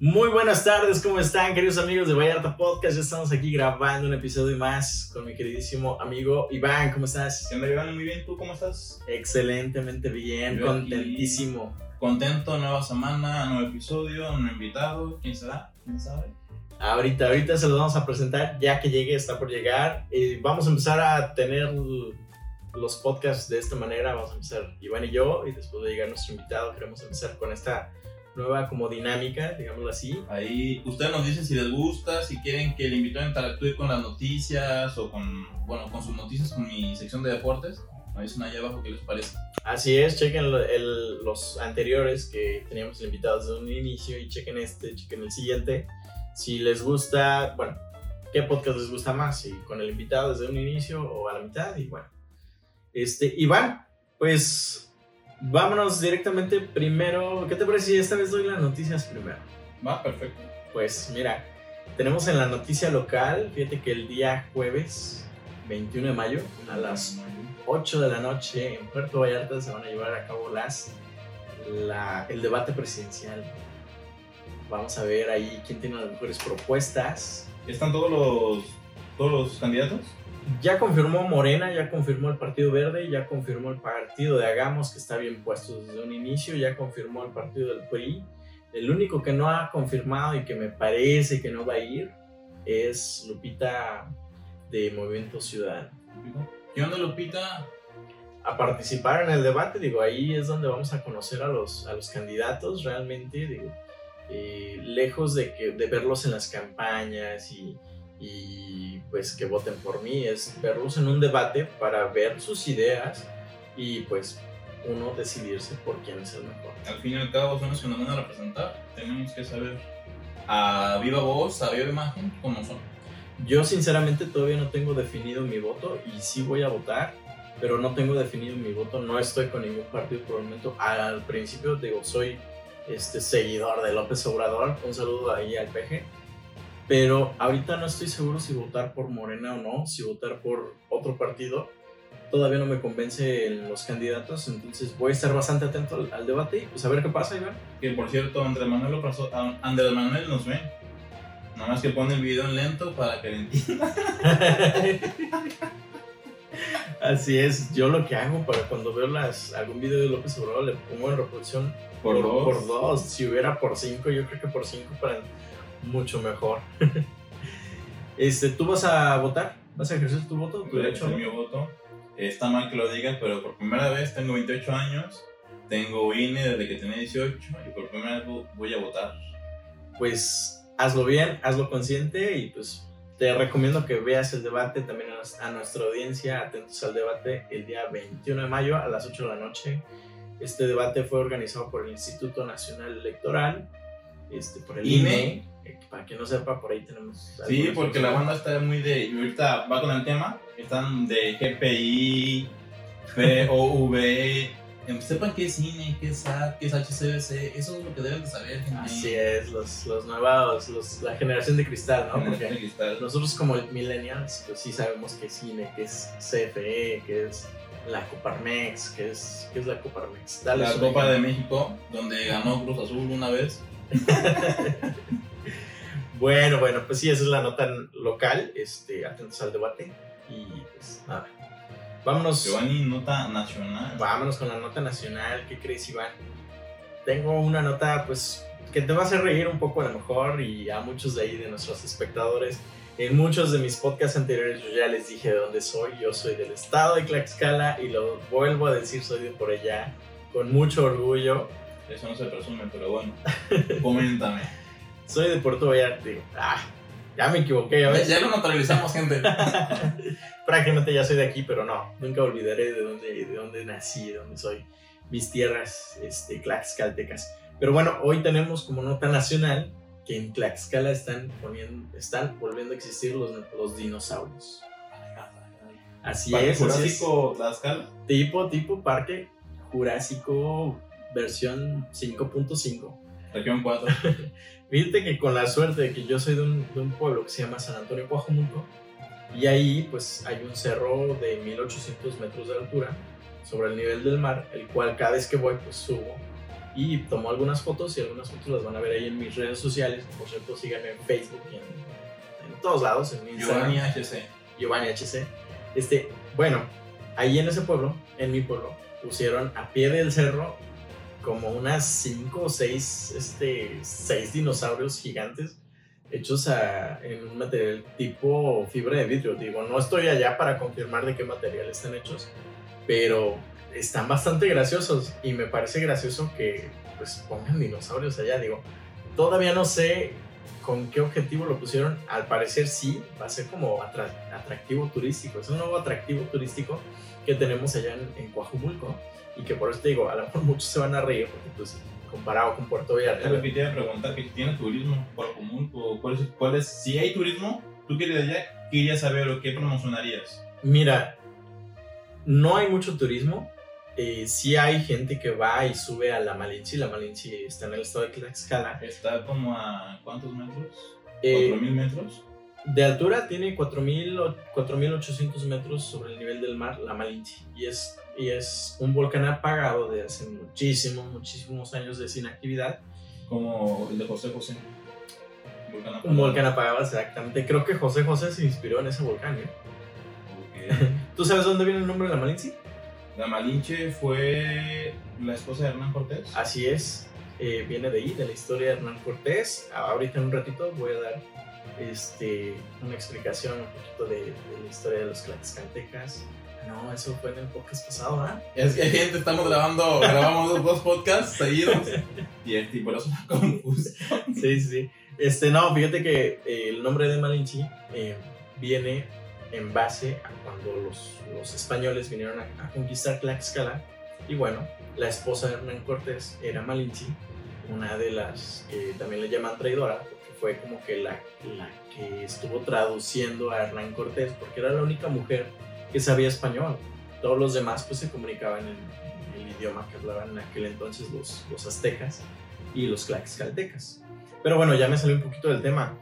Muy buenas tardes, ¿cómo están queridos amigos de Vallarta Podcast? Ya estamos aquí grabando un episodio más con mi queridísimo amigo Iván, ¿cómo estás? ¿Qué onda, Iván? Muy bien, ¿tú cómo estás? Excelentemente bien, Yo aquí- contentísimo. Contento, nueva semana, nuevo episodio, nuevo invitado. ¿Quién será? ¿Quién sabe? Ahorita, ahorita se los vamos a presentar ya que llegue, está por llegar. Y vamos a empezar a tener los podcasts de esta manera. Vamos a empezar Iván y yo y después de llegar nuestro invitado queremos empezar con esta nueva como dinámica, digámoslo así. Ahí ustedes nos dicen si les gusta, si quieren que el invitado interactúe con las noticias o con, bueno, con sus noticias con mi sección de deportes. Me dicen ahí abajo qué les parece. Así es, chequen lo- el- los anteriores que teníamos invitados desde un inicio y chequen este, chequen el siguiente. Si les gusta, bueno, ¿qué podcast les gusta más? Si con el invitado desde un inicio o a la mitad y bueno. Este, Iván, pues vámonos directamente primero. ¿Qué te parece si esta vez doy las noticias primero? Va, perfecto. Pues mira, tenemos en la noticia local, fíjate que el día jueves 21 de mayo a las 8 de la noche en Puerto Vallarta se van a llevar a cabo las, la- el debate presidencial. Vamos a ver ahí quién tiene las mejores propuestas. ¿Están todos los, todos los candidatos? Ya confirmó Morena, ya confirmó el Partido Verde, ya confirmó el Partido de Hagamos, que está bien puesto desde un inicio, ya confirmó el Partido del PRI. El único que no ha confirmado y que me parece que no va a ir es Lupita de Movimiento Ciudadano. ¿Qué onda, Lupita? a participar en el debate, digo, ahí es donde vamos a conocer a los, a los candidatos realmente, digo, eh, lejos de, que, de verlos en las campañas y, y, pues que voten por mí, es verlos en un debate para ver sus ideas y pues uno decidirse por quién es el mejor. Al fin y al cabo son los que nos van a representar. Tenemos que saber a viva voz, a viva imagen, cómo son. Yo sinceramente todavía no tengo definido mi voto y sí voy a votar, pero no tengo definido mi voto, no estoy con ningún partido por el momento. Al principio digo, soy este seguidor de López Obrador, un saludo ahí al PG, pero ahorita no estoy seguro si votar por Morena o no, si votar por otro partido. Todavía no me convence en los candidatos, entonces voy a estar bastante atento al, al debate y pues a ver qué pasa, Iván. Que por cierto, Andrés Manuel, lo pasó- Andrés Manuel nos ve. Nada más que pone el video en lento para que le entienda. Así es, yo lo que hago para cuando veo las, algún video de López Obrador le pongo en reproducción Por dos. por dos. Si hubiera por cinco, yo creo que por cinco para mucho mejor. este, ¿Tú vas a votar? ¿Vas a ejercer tu voto? ¿Tu derecho? mi voto. Está mal que lo digas, pero por primera vez tengo 28 años. Tengo INE desde que tenía 18 y por primera vez vo- voy a votar. Pues hazlo bien, hazlo consciente y pues te recomiendo que veas el debate también a nuestra audiencia, atentos al debate el día 21 de mayo a las 8 de la noche. Este debate fue organizado por el Instituto Nacional Electoral, este, por el INE. INE. Eh, Para quien no sepa, por ahí tenemos. Sí, porque la banda está muy de. Y ahorita va con el tema. Están de GPI, POV. em, Sepan qué es INE, qué es SAT, qué es HCBC. Eso es lo que deben de saber, gente. Así es, los, los nuevos, los- la generación de cristal, ¿no? Porque cristal. nosotros como millennials, pues sí sabemos que es INE, que es CFE, que es la Coparmex, que es, que es la Coparmex. Dale La Copa de. México, donde ganó Cruz Azul una vez. Bueno, bueno, pues sí, esa es la nota local, este, atentos al debate y pues nada. Vámonos, Giovanni, nota nacional. vámonos con la nota nacional, ¿qué crees Iván? Tengo una nota pues que te va a hacer reír un poco a lo mejor y a muchos de ahí de nuestros espectadores. En muchos de mis podcasts anteriores yo ya les dije de dónde soy, yo soy del estado de Tlaxcala y lo vuelvo a decir, soy de por allá, con mucho orgullo. Eso no se presume, pero bueno. Coméntame. Soy de Puerto Vallarta. Digo, Ah, ya me equivoqué, ya Ya, ves. ya lo naturalizamos, gente. Prácticamente ya soy de aquí, pero no, nunca olvidaré de dónde, de dónde nací, de dónde soy, mis tierras este, tlaxcaltecas. Pero bueno, hoy tenemos como nota nacional que en Tlaxcala están, poniendo, están volviendo a existir los, los dinosaurios. Así Parque es. Jurásico Tlaxcala. Tipo, tipo Parque Jurásico versión 5.5. Región 4. Fíjate que con la suerte de que yo soy de un, de un pueblo que se llama San Antonio Coajomulco, y ahí pues hay un cerro de 1800 metros de altura sobre el nivel del mar, el cual cada vez que voy pues subo y tomó algunas fotos y algunas fotos las van a ver ahí en mis redes sociales. Por cierto, síganme en Facebook y en, en todos lados, en Instagram. Giovanni HC. Giovanni HC. Este, bueno, ahí en ese pueblo, en mi pueblo, pusieron a pie del cerro como unas cinco o seis, este, seis dinosaurios gigantes hechos a- en un material tipo fibra de vidrio. Digo, no estoy allá para confirmar de qué material están hechos, pero están bastante graciosos y me parece gracioso que pues pongan dinosaurios allá. Digo, todavía no sé con qué objetivo lo pusieron. Al parecer sí, va a ser como atra- atractivo turístico. Es un nuevo atractivo turístico que tenemos allá en, en Coajumulco y que por eso te digo, a lo mejor muchos se van a reír porque pues comparado con Puerto Es lo Vallarta. que te iba a preguntar, que tiene turismo por común, cuál es, cuál es- si hay turismo, tú quieres allá, querías saber o qué promocionarías. Mira, no hay mucho turismo. Eh, sí hay gente que va y sube a la Malinche. La Malinche está en el estado de Tlaxcala. Está como a cuántos metros? Eh, ¿4.000 metros? de altura tiene 4.000 o 4.800 metros sobre el nivel del mar, la Malinche. Y es, y es un volcán apagado de hace muchísimos, muchísimos años de sin actividad. Como el de José José. Volcán Un apagado. volcán apagado, exactamente. Creo que José José se inspiró en ese volcán. ¿eh? Ok. ¿Tú sabes dónde viene el nombre de la Malinche? La Malinche fue la esposa de Hernán Cortés. Así es, eh, viene de ahí, de la historia de Hernán Cortés. Ah, Ahorita en un ratito voy a dar este, una explicación un poquito de, de la historia de los tlaxcaltecas. No, eso fue en el podcast pasado, ¿ah? Es que gente, estamos grabando, grabamos dos podcasts seguidos. Y, y por eso me confuso. Sí, sí. Este, no, fíjate que eh, el nombre de Malinche eh, viene en base a cuando los, los españoles vinieron a, a conquistar Tlaxcala. Y bueno, la esposa de Hernán Cortés era Malinche, una de las que también le llaman traidora, porque fue como que la, la que estuvo traduciendo a Hernán Cortés, porque era la única mujer que sabía español. Todos los demás pues se comunicaban en, el idioma que hablaban en aquel entonces los, los aztecas y los tlaxcaltecas. Pero bueno, ya me salió un poquito del tema.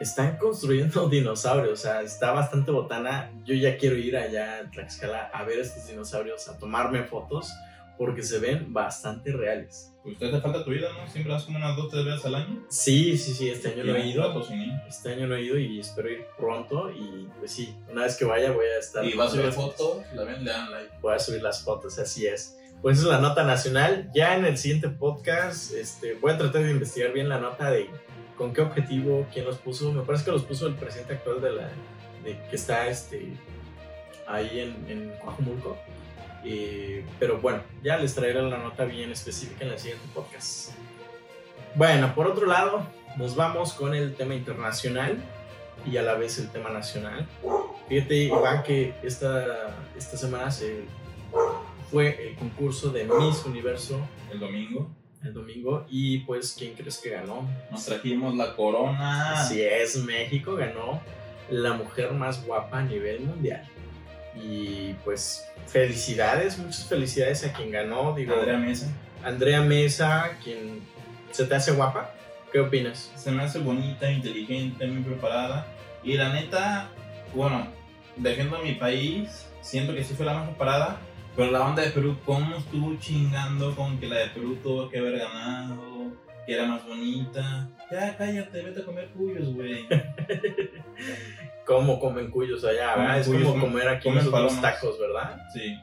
Están construyendo dinosaurios, o sea, está bastante botana. Yo ya quiero ir allá a Tlaxcala a ver estos dinosaurios, a tomarme fotos, porque se ven bastante reales. Pues te hace falta tu vida, ¿no? Siempre vas como unas dos, tres veces al año. Sí, sí, sí, este año no he ido. ir. Este año no he ido y espero ir pronto. Y pues sí, una vez que vaya voy a estar. Y vas a subir fotos, la ven, le dan like. voy a subir las fotos, así es. Pues esa es la nota nacional. Ya en el siguiente podcast este, voy a tratar de investigar bien la nota de con qué objetivo, quién los puso. Me parece que los puso el presidente actual de la de, que está este, ahí en, en Coajumulco. Eh, pero bueno, ya les traeré la nota bien específica en el siguiente podcast. Bueno, por otro lado, nos vamos con el tema internacional y a la vez el tema nacional. Fíjate, Iván, que esta, esta semana se fue el concurso de Miss Universo El domingo el domingo y pues, ¿quién crees que ganó? nos trajimos la corona. Así es, México ganó la mujer más guapa a nivel mundial. Y pues, felicidades, muchas felicidades a quien ganó. Digo, Andrea Mesa. Andrea Mesa, quien se te hace guapa. ¿Qué opinas? Se me hace bonita, inteligente, muy preparada. Y la neta, bueno, defiendo a mi país, siento que sí fue la más preparada. Pero la banda de Perú, ¿cómo estuvo chingando con que la de Perú tuvo que haber ganado? Que era más bonita. Ya, cállate, vete a comer cuyos, güey. ¿Cómo comen cuyos allá? Verdad? Es cuyos, como comer aquí nosotros tacos, ¿verdad? Sí.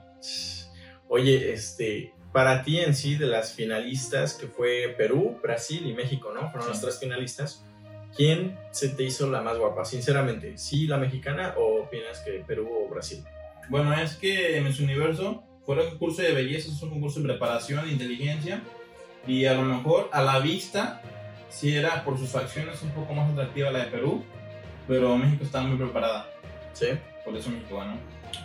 Oye, este, para ti en sí, de las finalistas, que fue Perú, Brasil y México, ¿no? Fueron Sí. las tres finalistas. ¿Quién se te hizo la más guapa, sinceramente? ¿Sí la mexicana o opinas que Perú o Brasil? Bueno, es que Miss Universo fue un concurso de belleza, es un concurso de preparación, de inteligencia. Y a lo mejor a la vista, sí era por sus facciones un poco más atractiva la de Perú. Pero México estaba muy preparada. ¿Sí? Por eso México ganó.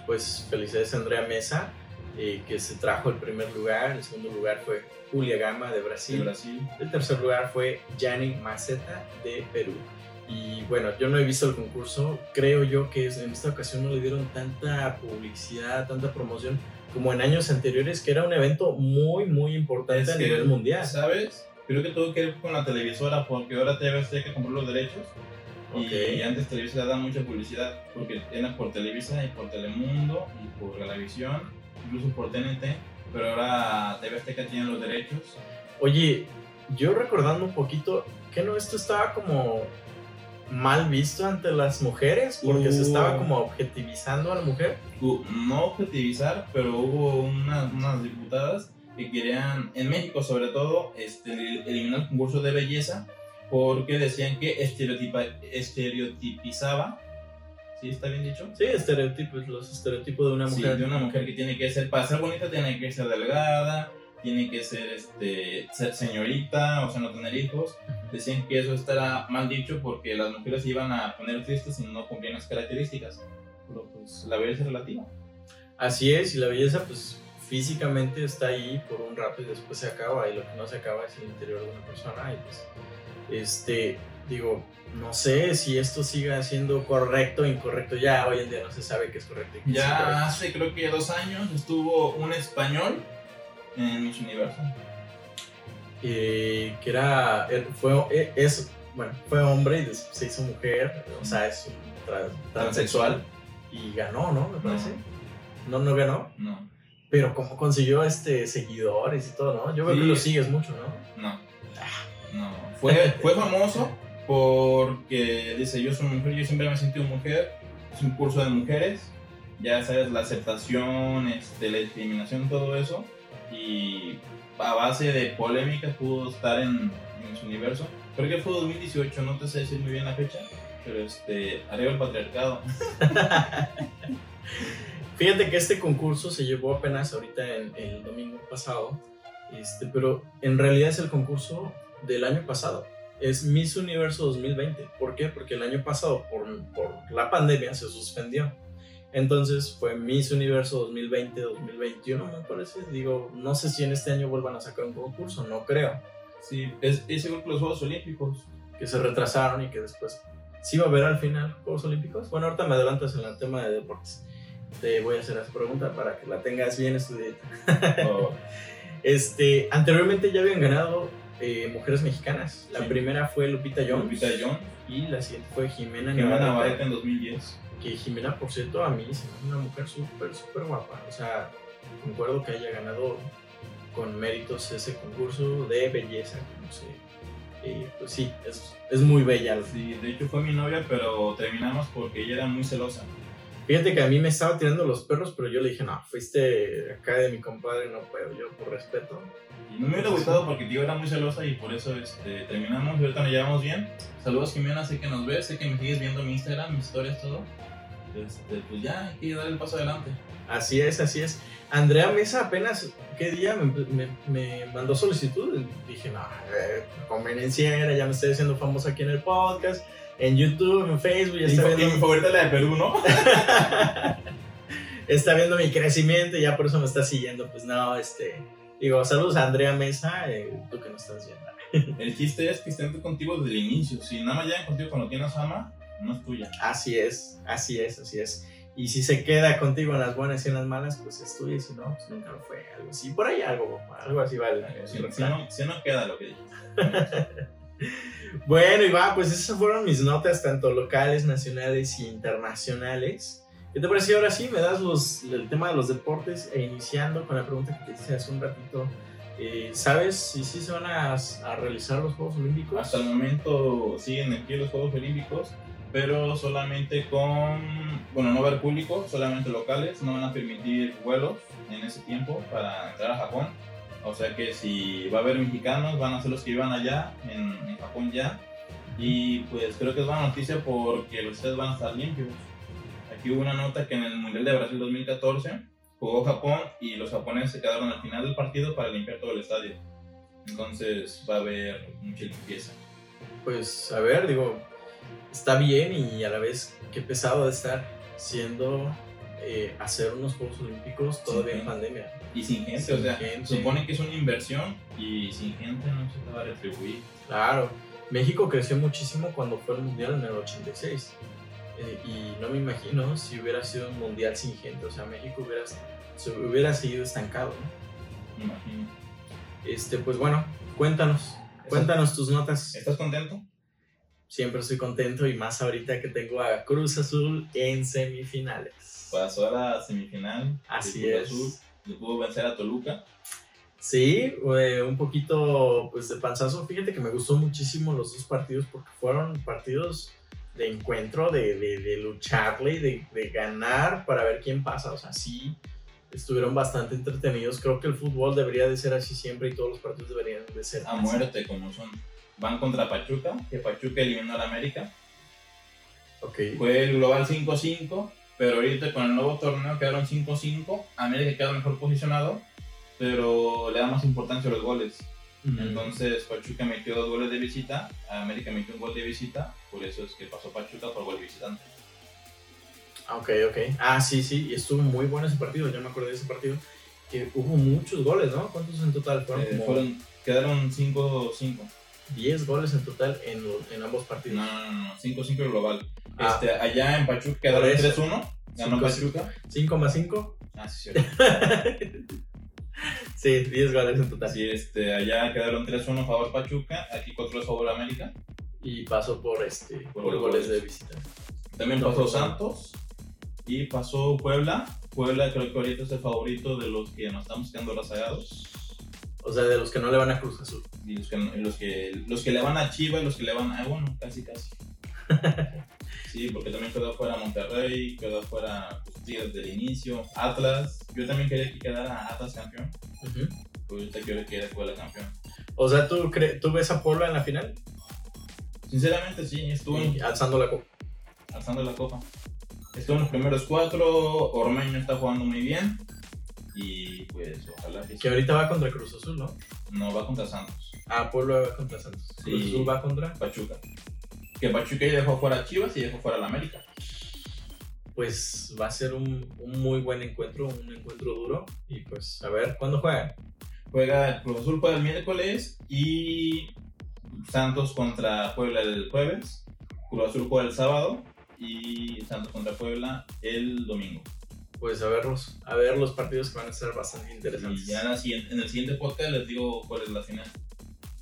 Pues felicidades a Andrea Mesa, eh, que se trajo el primer lugar. El segundo lugar fue Julia Gama de Brasil. de Brasil. El tercer lugar fue Yannick Maceta de Perú. Y bueno, yo no he visto el concurso. Creo yo que en esta ocasión no le dieron tanta publicidad, tanta promoción como en años anteriores, que era un evento muy, muy importante Es a que, nivel mundial. ¿Sabes? Creo que tuvo que ver con la televisora, porque ahora TV Azteca compró los derechos. Ok. Y antes Televisa le da mucha publicidad, porque era por Televisa y por Telemundo y por Televisión, incluso por TNT. Pero ahora TV Azteca tiene los derechos Oye, yo recordando un poquito, que no esto estaba como mal visto ante las mujeres? Porque se estaba Uh. como objetivizando a la mujer. Hu- no objetivizar, pero hubo una- unas diputadas que querían, en México sobre todo, este, eliminar el concurso de belleza porque decían que estereotipa, estereotipizaba, ¿sí está bien dicho? Sí, estereotipos, los estereotipos de una Sí, mujer. de una mujer que tiene que ser, para ser bonita tiene que ser delgada, tiene que ser, este, ser señorita, o sea, no tener hijos. Decían que eso estará mal dicho porque las mujeres se iban a poner tristes si no cumplían las características. Pero pues la belleza es relativa. Así es, y la belleza, pues físicamente está ahí por un rato y después se acaba, y lo que no se acaba es el interior de una persona. Y pues, este, digo, no sé si esto siga siendo correcto o incorrecto. Ya hoy en día no se sabe qué es correcto y qué Ya hace creo que dos años estuvo un español en Miss Universo. Eh, que era, er- fue, eh, es, bueno, fue hombre y se hizo mujer, o sea, es un tra- transexual y ganó, ¿no? Me parece. No, no ganó, No, pero cómo consiguió este seguidores y todo, ¿no? Yo veo Sí. que lo sigues mucho, ¿no? no, no. Fue, fue famoso porque dice, yo soy mujer, yo siempre me he sentido mujer. Es un curso de mujeres. Ya sabes, la aceptación, este, la discriminación, todo eso. Y a base de polémicas pudo estar en, en su universo. Creo que fue 2018, no te sé decir muy bien la fecha. Pero este, arriba el patriarcado. Fíjate que este concurso se llevó apenas ahorita en, el domingo pasado, este, pero en realidad es el concurso del año pasado. Es Miss Universo 2020. ¿Por qué? Porque el año pasado, por, por la pandemia, se suspendió. Entonces fue Miss Universo 2020-2021, me parece. Digo, no sé si en este año vuelvan a sacar un concurso, no creo. Sí, es, es igual que los Juegos Olímpicos. Que se retrasaron y que después. ¿Sí va a haber al final Juegos Olímpicos? Bueno, ahorita me adelantas en el tema de deportes. Te voy a hacer esa pregunta para que la tengas bien estudiada. Este, anteriormente ya habían ganado eh, mujeres mexicanas. La Sí. primera fue Lupita Jones Lupita Jones. y la siguiente fue Jimena Jimena Navarrete. Navarrete en 2010. Que Jimena, por cierto, a mí se me hace una mujer súper, súper guapa. O sea, concuerdo que haya ganado con méritos ese concurso de belleza. No sé. Eh, pues sí, es, es muy bella. Sí, de hecho fue mi novia, pero terminamos porque ella era muy celosa. Fíjate que a mí me estaba tirando los perros, pero yo le dije, no, fuiste acá de mi compadre, no puedo, yo por respeto. No me hubiera gustado porque tío era muy celosa y por eso este, terminamos ahorita nos llevamos bien. Saludos Jimena, sé que nos ves, sé que me sigues viendo mi Instagram, mis historias, todo. Este, pues ya, hay que dar el paso adelante. Así es, así es. Andrea Mesa apenas, ¿qué día me, me- me mandó solicitud? Dije, no, eh, convenienciera, ya me estoy haciendo famosa aquí en el podcast, en YouTube, en Facebook, ya Y, está y mi viendo, favorita es la de Perú, ¿no? está viendo mi crecimiento y ya por eso me está siguiendo. Pues no, este, digo, saludos a Andrea Mesa, eh, tú que no estás viendo. El chiste es que estén contigo desde el inicio. Si nada más llegan contigo cuando tienes fama, no es tuya. Así es, así es, así es. Y si se queda contigo en las buenas y en las malas, pues es tuyo, y si no, pues nunca lo fue. Algo así, por ahí algo, algo así vale. Si, si no, si no queda lo que dije. Bueno, y va, pues esas fueron mis notas, tanto locales, nacionales y internacionales. ¿Qué te pareció ahora sí? Me das los, el tema de los deportes e iniciando con la pregunta que te hice hace un ratito. Eh, ¿Sabes si sí se van a, a realizar los Juegos Olímpicos? Hasta el momento siguen aquí los Juegos Olímpicos, pero solamente con, bueno, no va a haber público, solamente locales, no van a permitir vuelos en ese tiempo para entrar a Japón. O sea que si va a haber mexicanos, van a ser los que iban allá, en, en Japón ya. Y pues creo que es buena noticia porque los estadios van a estar limpios. Aquí hubo una nota que en el Mundial de Brasil 2014 jugó Japón y los japoneses se quedaron al final del partido para limpiar todo el estadio. Entonces va a haber mucha limpieza. Pues a ver, digo, está bien y a la vez qué pesado de estar siendo eh, hacer unos Juegos Olímpicos todavía en pandemia. Y sin gente, Sin o sea, gente. supone que es una inversión y sin gente no se te va a retribuir. Claro, México creció muchísimo cuando fue el Mundial en el 86. Eh, y no me imagino si hubiera sido un Mundial sin gente. O sea, México hubiera, se hubiera seguido estancado. ¿no? Me imagino. Este, pues bueno, cuéntanos. Cuéntanos tus notas. ¿Estás contento? Siempre estoy contento y más ahorita que tengo a Cruz Azul en semifinales. Pasó a la semifinal. Así de Cruz es. Azul, le pudo vencer a Toluca. Sí, eh, un poquito pues de panzazo. Fíjate que me gustó muchísimo los dos partidos porque fueron partidos de encuentro, de, de, de lucharle, de, de ganar para ver quién pasa. O sea, sí, estuvieron bastante entretenidos. Creo que el fútbol debería de ser así siempre y todos los partidos deberían de ser A así. muerte, como son. Van contra Pachuca, que Pachuca eliminó al América. Ok. Fue el global 5-5, pero ahorita con el nuevo torneo quedaron 5-5. América queda mejor posicionado, pero le da más importancia a los goles. Mm. Entonces Pachuca metió dos goles de visita, América metió un gol de visita, por eso es que pasó Pachuca por gol visitante. Ah, Ok, ok. Ah, sí, sí, y estuvo muy bueno ese partido. Yo me acordé de ese partido. Que hubo muchos goles, ¿no? ¿Cuántos en total? Fueron Eh, como fueron, quedaron 5-5. 10 goles en total en, en ambos No, partidos. no, no, no, 5-5 el global. Ah. Este, allá en Pachuca quedaron Por eso. 3-1, ganó 5-5. Pachuca. 5 más 5. Ah, sí, cierto. sí, 10 goles en total. Sí, este, allá quedaron 3-1 a favor Pachuca, aquí 4 a favor América. Y pasó por este Por por, los goles goles. de visita. También pasó pues, Santos y pasó Puebla. Puebla creo que ahorita es el favorito de los que nos estamos quedando rezagados. O sea, de los que no le van a Cruz Azul. Y los que, y los que, los que le van a Chivas, los que le van a... Bueno, casi, casi. Sí, porque también quedó fuera Monterrey, quedó fuera pues, Tigres del inicio, Atlas. Yo también quería que quedara Atlas campeón, Ujú. pero ahorita quiero que Puebla campeón. O sea, ¿tú, cre- ¿tú ves a Puebla en la final? Sinceramente sí, estuvo Y alzando la copa. alzando la copa. Estuvo en los primeros cuatro, Ormeño está jugando muy bien y pues ojalá que, Que ahorita va contra Cruz Azul, ¿no? no va contra Santos, Ah, Puebla va contra Santos. Sí. Cruz Azul va contra. Pachuca. Que Pachuca ya dejó fuera a Chivas y dejó fuera a la América. Pues va a ser un, un muy buen encuentro, un encuentro duro. Y pues, a ver, ¿cuándo juegan? Juega Cruz Azul juega el miércoles y Santos contra Puebla el jueves. Cruz Azul juega el sábado y Santos contra Puebla el domingo. Pues a verlos, a ver los partidos que van a ser bastante Y interesantes. ya en, la siguiente- en el siguiente podcast les digo cuál es la final.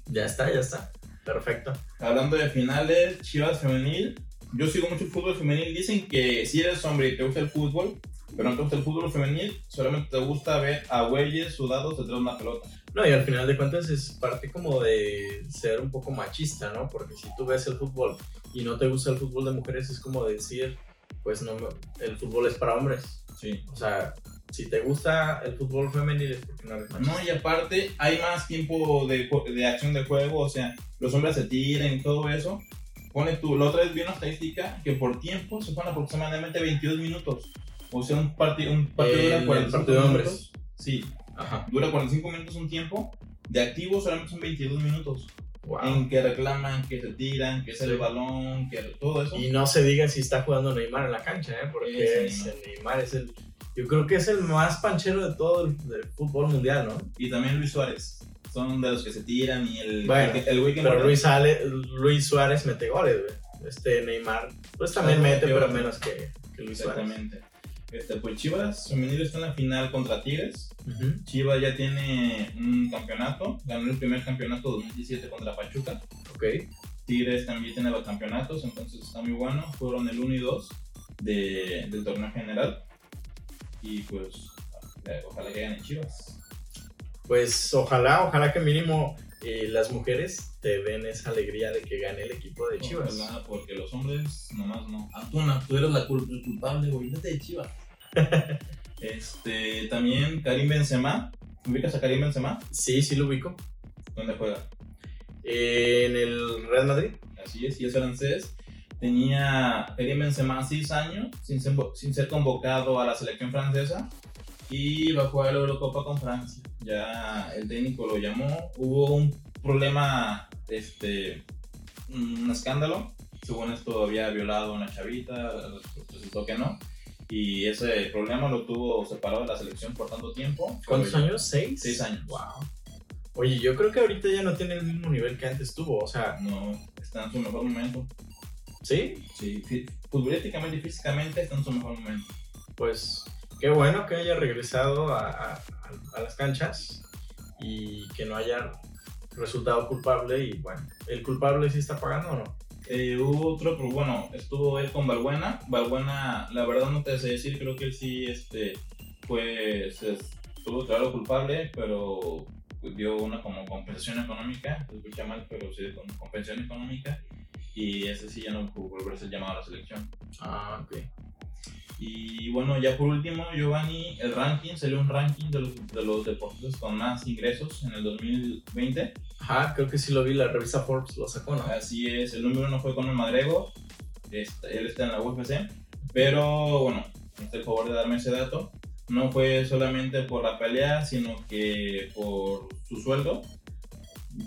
Ya está, ya está. Perfecto. Hablando de finales, Chivas femenil. Yo sigo mucho el fútbol femenil. Dicen que si eres hombre y te gusta el fútbol, pero no te gusta el fútbol femenil, solamente te gusta ver a güeyes sudados detrás de una pelota. No, y al final de cuentas es parte como de ser un poco machista, ¿no? Porque si tú ves el fútbol y no te gusta el fútbol de mujeres, es como decir, pues no, el fútbol es para hombres. Sí. O sea, si te gusta el fútbol femenil es porque no eres machista. No, y aparte hay más tiempo de, de acción de juego, o sea, los hombres se tiran y todo eso. Pone tú, la otra vez vi una estadística que por tiempo se ponen aproximadamente 22 minutos. O sea, un, parti un partido En dura el 45 partido de hombres. Sí, Ajá. dura 45 minutos un tiempo. De activo solamente son 22 minutos. Wow. En que reclaman, que se tiran, que es Sí. el balón, que todo eso. Y no se diga si está jugando Neymar en la cancha, ¿eh? Porque ese Neymar. Neymar es el. Yo creo que es el más panchero de todo el del fútbol mundial, ¿no? Y también Luis Suárez. Son de los que se tiran y el, Bueno, el, el que Pero Luis, Ale- Luis Suárez mete goles, güey. Este Neymar, pues también mete, pero menos que, que Luis Suárez. Exactamente. Este, pues Chivas femenil está en la final contra Tigres. Chivas ya tiene un campeonato. Ganó el primer campeonato 2017 contra Pachuca. Ok. Tigres también tiene los campeonatos, entonces está muy bueno. Fueron el 1 y 2 de- del torneo general. Y pues, eh, ojalá que ganen Chivas. Pues ojalá, ojalá que mínimo eh, las mujeres te den esa alegría de que gane el equipo de Chivas. Porque los hombres nomás no. Antuna, tú eres la cul- el culpable, güey. Vete de Chivas. este, también Karim Benzema. ¿Ubicas a Karim Benzema? Sí, sí lo ubico. ¿Dónde juega? Eh, en el Real Madrid. Así es, y es francés. Tenía Karim Benzema 6 años sin ser, sin ser convocado a la selección francesa y va a jugar la Eurocopa con Francia. Ya el técnico lo llamó, hubo un problema, este, un escándalo. Según esto había violado a una chavita, resultó que no. Y ese problema lo tuvo separado de la selección por tanto tiempo. ¿Cuántos años? ¿Seis? Seis años. Wow. Oye, yo creo que ahorita ya no tiene el mismo nivel que antes tuvo. O sea, No, está en su mejor momento. ¿sí? Sí, futbolísticamente y físicamente está en su mejor momento. Pues qué bueno que haya regresado a, a- a las canchas y que no haya resultado culpable. Y bueno, ¿el culpable sí está pagando o no? Eh, hubo otro, pero bueno, estuvo él con Balbuena. Balbuena, la verdad no te sé decir, creo que él sí, este, pues, estuvo claro culpable, pero dio una como compensación económica, se escucha mal, pero sí, con compensación económica, y ese sí ya no pudo volver a ser llamado a la selección. Ah, ok. Y bueno, ya por último, Giovanni, el ranking, salió un ranking de los, de los deportistas con más ingresos en el 2020. Ajá, creo que sí lo vi, la revista Forbes lo sacó, ¿no? Así es, el número uno fue Conor McGregor, este, él está en la UFC, pero bueno, está el favor de darme ese dato. No fue solamente por la pelea, sino que por su sueldo.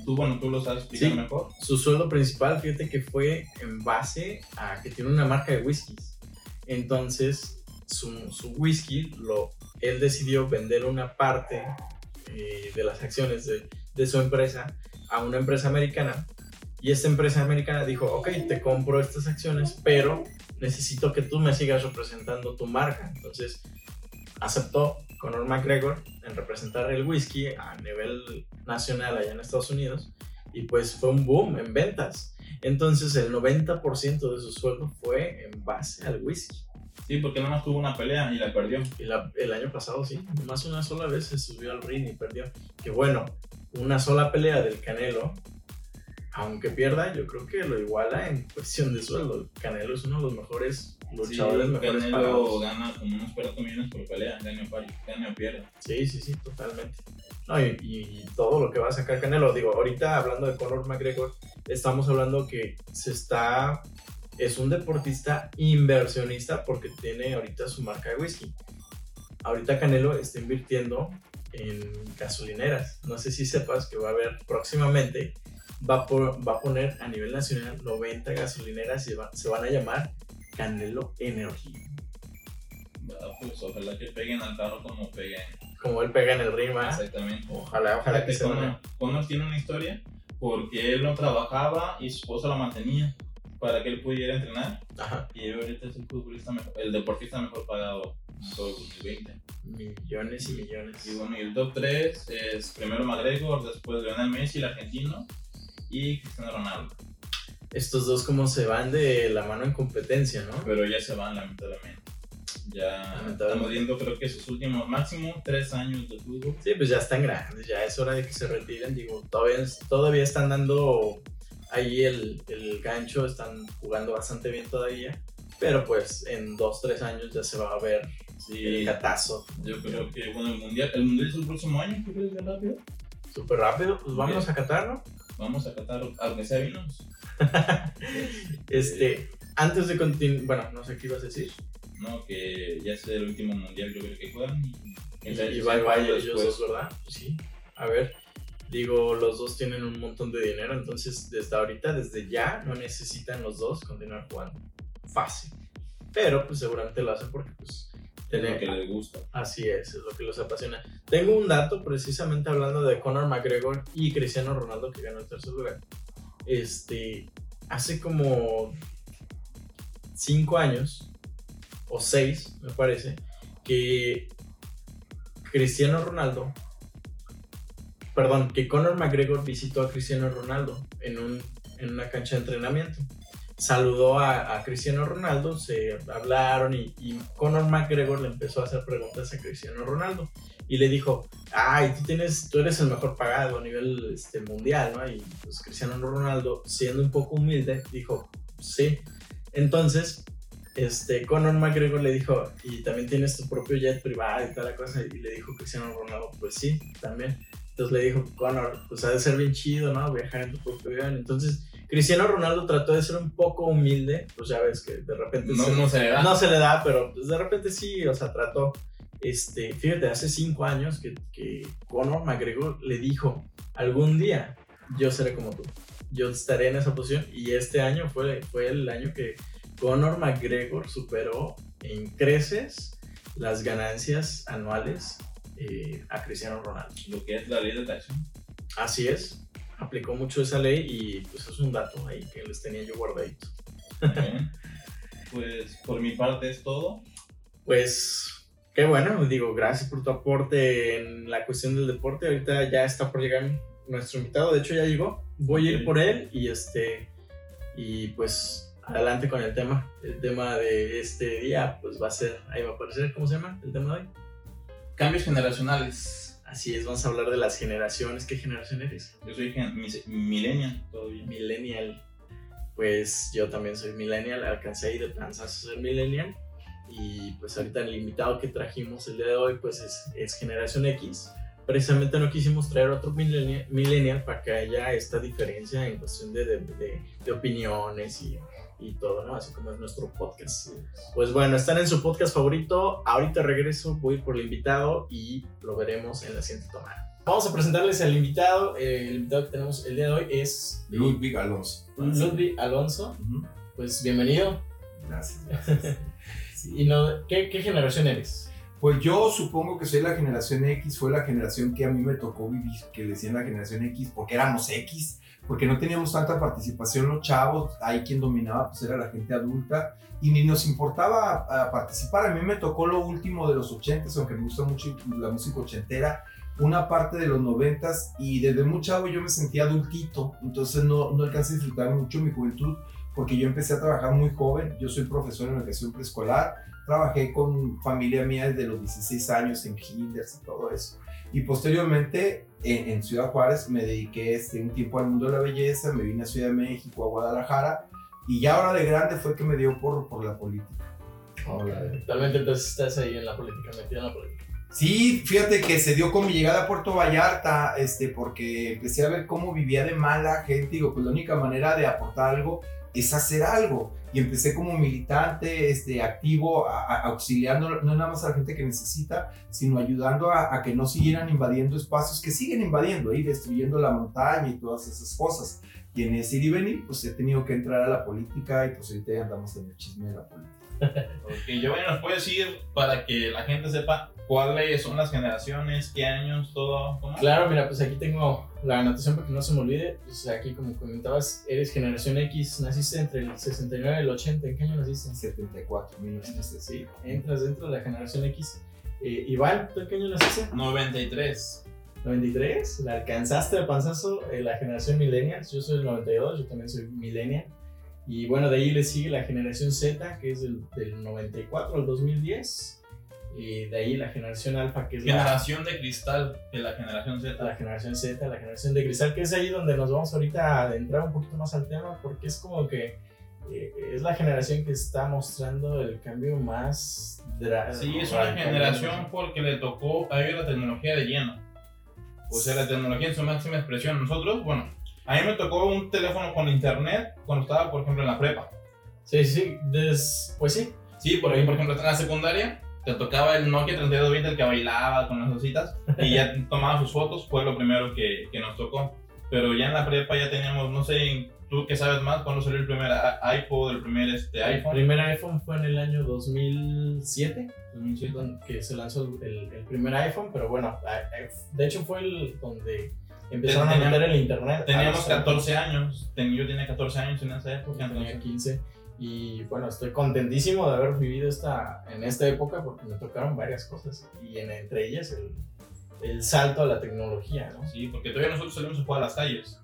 Tú, bueno, tú lo sabes explicar Sí. mejor. Su sueldo principal, fíjate que fue en base a que tiene una marca de whiskies. Entonces, su, whisky, lo, él decidió vender una parte eh, de las acciones de, de su empresa a una empresa americana. Y esta empresa americana dijo, ok, te compro estas acciones, pero necesito que tú me sigas representando tu marca. Entonces, aceptó Conor McGregor en representar el whisky a nivel nacional allá en Estados Unidos y pues fue un boom en ventas. Entonces el 90% de su sueldo fue en base al whisky. Sí, porque nada más tuvo una pelea y la perdió. Y la- el año pasado sí, más una sola vez se subió al ring y perdió. Que bueno, una sola pelea del Canelo, aunque pierda, yo creo que lo iguala en cuestión de sueldo. El Canelo es uno de los mejores luchadores sí, mejores Canelo pagados. gana como unos 40 millones por pelea, gane o, pierda. Sí, sí, sí, totalmente. No, y, y todo lo que va a sacar Canelo, digo, ahorita hablando de Conor McGregor, estamos hablando que se está, es un deportista inversionista porque tiene ahorita su marca de whisky. Ahorita Canelo está invirtiendo en gasolineras. No sé si sepas que va a haber próximamente, va por- va a poner a nivel nacional 90 gasolineras y va- se van a llamar Canelo Energy. Ah, Pues ojalá que peguen al carro como peguen. Como él pega en el ¿verdad? Exactamente. Ojalá, ojalá que Fíjate se Conor, vaya. Conor tiene una historia porque él no trabajaba y su esposa lo mantenía para que él pudiera entrenar Ajá. y él ahorita es el futbolista mejor, el deportista mejor pagado en todo el 2020. Millones y millones. Y bueno, y el top 3 es primero McGregor, después Lionel Messi, el argentino, y Cristiano Ronaldo. Estos dos como se van de la mano en competencia, ¿no? Pero ya se van lamentablemente. Ya estamos viendo creo que sus últimos máximo 3 años de fútbol. Sí, pues ya están grandes, ya es hora de que se retiren. Digo, todavía, todavía están dando ahí el, el gancho, están jugando bastante bien todavía. Pero pues en dos, tres años ya se va a ver Sí, el catazo. yo creo que bueno, el mundial, el mundial es el próximo año, ¿qué crees de rápido? Súper rápido, pues vámonos a Qatar, ¿no? Vamos a catar, aunque sea vinos. Este, antes de continuar, bueno, no sé qué ibas a decir. No, que ya es el último mundial, yo creo que juegan. Y, y bye bye ellos dos, ¿verdad? Sí. A ver, digo, los dos tienen un montón de dinero, entonces desde ahorita, desde ya, no necesitan los dos continuar jugando. Fácil. Pero pues seguramente lo hacen porque pues Lo tener- que les gusta. Así es, es lo que los apasiona. Tengo un dato precisamente hablando de Conor McGregor y Cristiano Ronaldo que ganó el tercer lugar. Este, hace como cinco años o seis, me parece, que Cristiano Ronaldo, perdón, que Conor McGregor visitó a Cristiano Ronaldo en, un, en una cancha de entrenamiento. Saludó a, Cristiano Ronaldo, se hablaron y, Conor McGregor le empezó a hacer preguntas a Cristiano Ronaldo y le dijo, ay, tú, tienes, tú eres el mejor pagado a nivel este, mundial, ¿no? Y pues Cristiano Ronaldo, siendo un poco humilde, dijo, sí. Entonces, este, Conor McGregor le dijo, y también tienes tu propio jet privado y toda la cosa, y le dijo Cristiano Ronaldo, pues sí, también. Entonces le dijo, Conor, pues ha de ser bien chido, ¿no? Viajar en tu propio avión. Entonces, Cristiano Ronaldo trató de ser un poco humilde, pues ya ves que de repente No, se- no se le da. no se le da, pero pues de repente sí, o sea, trató. Este, fíjate, hace cinco años que, que Conor McGregor le dijo, algún día yo seré como tú, yo estaré en esa posición y este año fue, fue el año que Conor McGregor superó en creces las ganancias anuales eh, a Cristiano Ronaldo. Lo que es la ley de atracción. Así es, aplicó mucho esa ley y pues es un dato ahí que les tenía yo guardadito. Bien. Pues por mi parte es todo. Pues qué bueno, digo, gracias por tu aporte en la cuestión del deporte. Ahorita ya está por llegar nuestro invitado, de hecho ya llegó. Voy a ir por él y este y pues adelante con el tema. El tema de este día pues va a ser, ahí va a aparecer, ¿cómo se llama? El tema de hoy. Cambios generacionales. Así es, vamos a hablar de las generaciones. ¿Qué generación eres? Yo soy millennial todavía. Millennial. Pues yo también soy millennial, alcancé ahí de panzazo a ser millennial. Y pues ahorita el invitado que trajimos el día de hoy pues es, es generación X. Precisamente no quisimos traer otro millennial, millennial para que haya esta diferencia en cuestión de, de, de- de opiniones y, y todo, ¿no? Así como es nuestro podcast. Pues bueno, están en su podcast favorito. Ahorita regreso, voy por el invitado y lo veremos en la siguiente toma. Vamos a presentarles al invitado. Eh, El invitado que tenemos el día de hoy es Ludwig Alonso. Ludwig Alonso. Ujú. Pues bienvenido. Gracias, gracias. Sí. ¿Y no, ¿qué, qué generación eres? Pues yo supongo que soy la generación X, fue la generación que a mí me tocó vivir, que decían la generación X, porque éramos X, porque no teníamos tanta participación los chavos, ahí quien dominaba pues era la gente adulta y ni nos importaba a, participar. A mí me tocó lo último de los 80s, aunque me gusta mucho la música ochentera, una parte de los 90s y desde muy chavo yo me sentía adultito, entonces no, no alcancé a disfrutar mucho mi juventud porque yo empecé a trabajar muy joven, yo soy profesor en educación preescolar, trabajé con familia mía desde los 16 años en kinders y todo eso. Y posteriormente en, en Ciudad Juárez me dediqué este, un tiempo al mundo de la belleza, me vine a Ciudad de México, a Guadalajara, y ya ahora de grande fue que me dio por, por la política. De- Actualmente entonces estás ahí en la política, metido en la política. Sí, fíjate que se dio con mi llegada a Puerto Vallarta, este, porque empecé a ver cómo vivía de mala gente. Digo, pues la única manera de aportar algo es hacer algo. Y empecé como militante, este, activo, auxiliando no nada más a la gente que necesita, sino ayudando a, que no siguieran invadiendo espacios que siguen invadiendo y destruyendo la montaña y todas esas cosas. Y en ese ir y venir, pues he tenido que entrar a la política y pues ahorita ya andamos en el chisme de la política. Ok, Giovanni, ¿nos puede decir para que la gente sepa cuáles son las generaciones, qué años, todo? ¿Cómo? Claro, mira, pues aquí tengo la anotación para que no se me olvide. Pues aquí, como comentabas, eres generación X, naciste entre el 69 y el 80. ¿En qué año naciste? 74, 1960. Sí, entras dentro de la generación X. Eh, Iván, ¿tú en qué año naciste? 93. 93, la alcanzaste de panzazo eh, la generación millennials, yo soy del 92, yo también soy millennial. Y bueno, de ahí le sigue la generación Z, que es del, del 94 al 2010. Y de ahí la generación alfa, que es la, Generación de cristal de la generación Z. la generación Z, la generación de cristal, que es ahí donde nos vamos ahorita a adentrar un poquito más al tema, porque es como que eh, es la generación que está mostrando el cambio más drástico. Sí, es una generación porque le tocó a ellos la tecnología de lleno. O sea, la tecnología en su máxima expresión. Nosotros, bueno, a mí me tocó un teléfono con internet cuando estaba, por ejemplo, en la prepa. Sí, sí, des- pues sí, Sí, por ahí, por ejemplo, en la secundaria te tocaba el Nokia 3220, el que bailaba con las cositas, y ya tomaba sus fotos, fue lo primero que, que nos tocó. Pero ya en la prepa ya teníamos, no sé, tú que sabes más, cuándo salió el primer iPod, el primer este, El iPhone. primer iPhone fue en el año 2007, 2007. don- que se lanzó el, el primer iPhone, pero bueno, a- a- de hecho fue el donde empezaron a Teníamos- meter el internet. Teníamos a los 14 años, yo tenía 14 años en esa época. Tenía entonces- 15 y bueno, estoy contentísimo de haber vivido esta, en esta época porque me tocaron varias cosas y en, entre ellas el, el salto a la tecnología, ¿no? Sí, porque todavía nosotros salimos a jugar a las calles.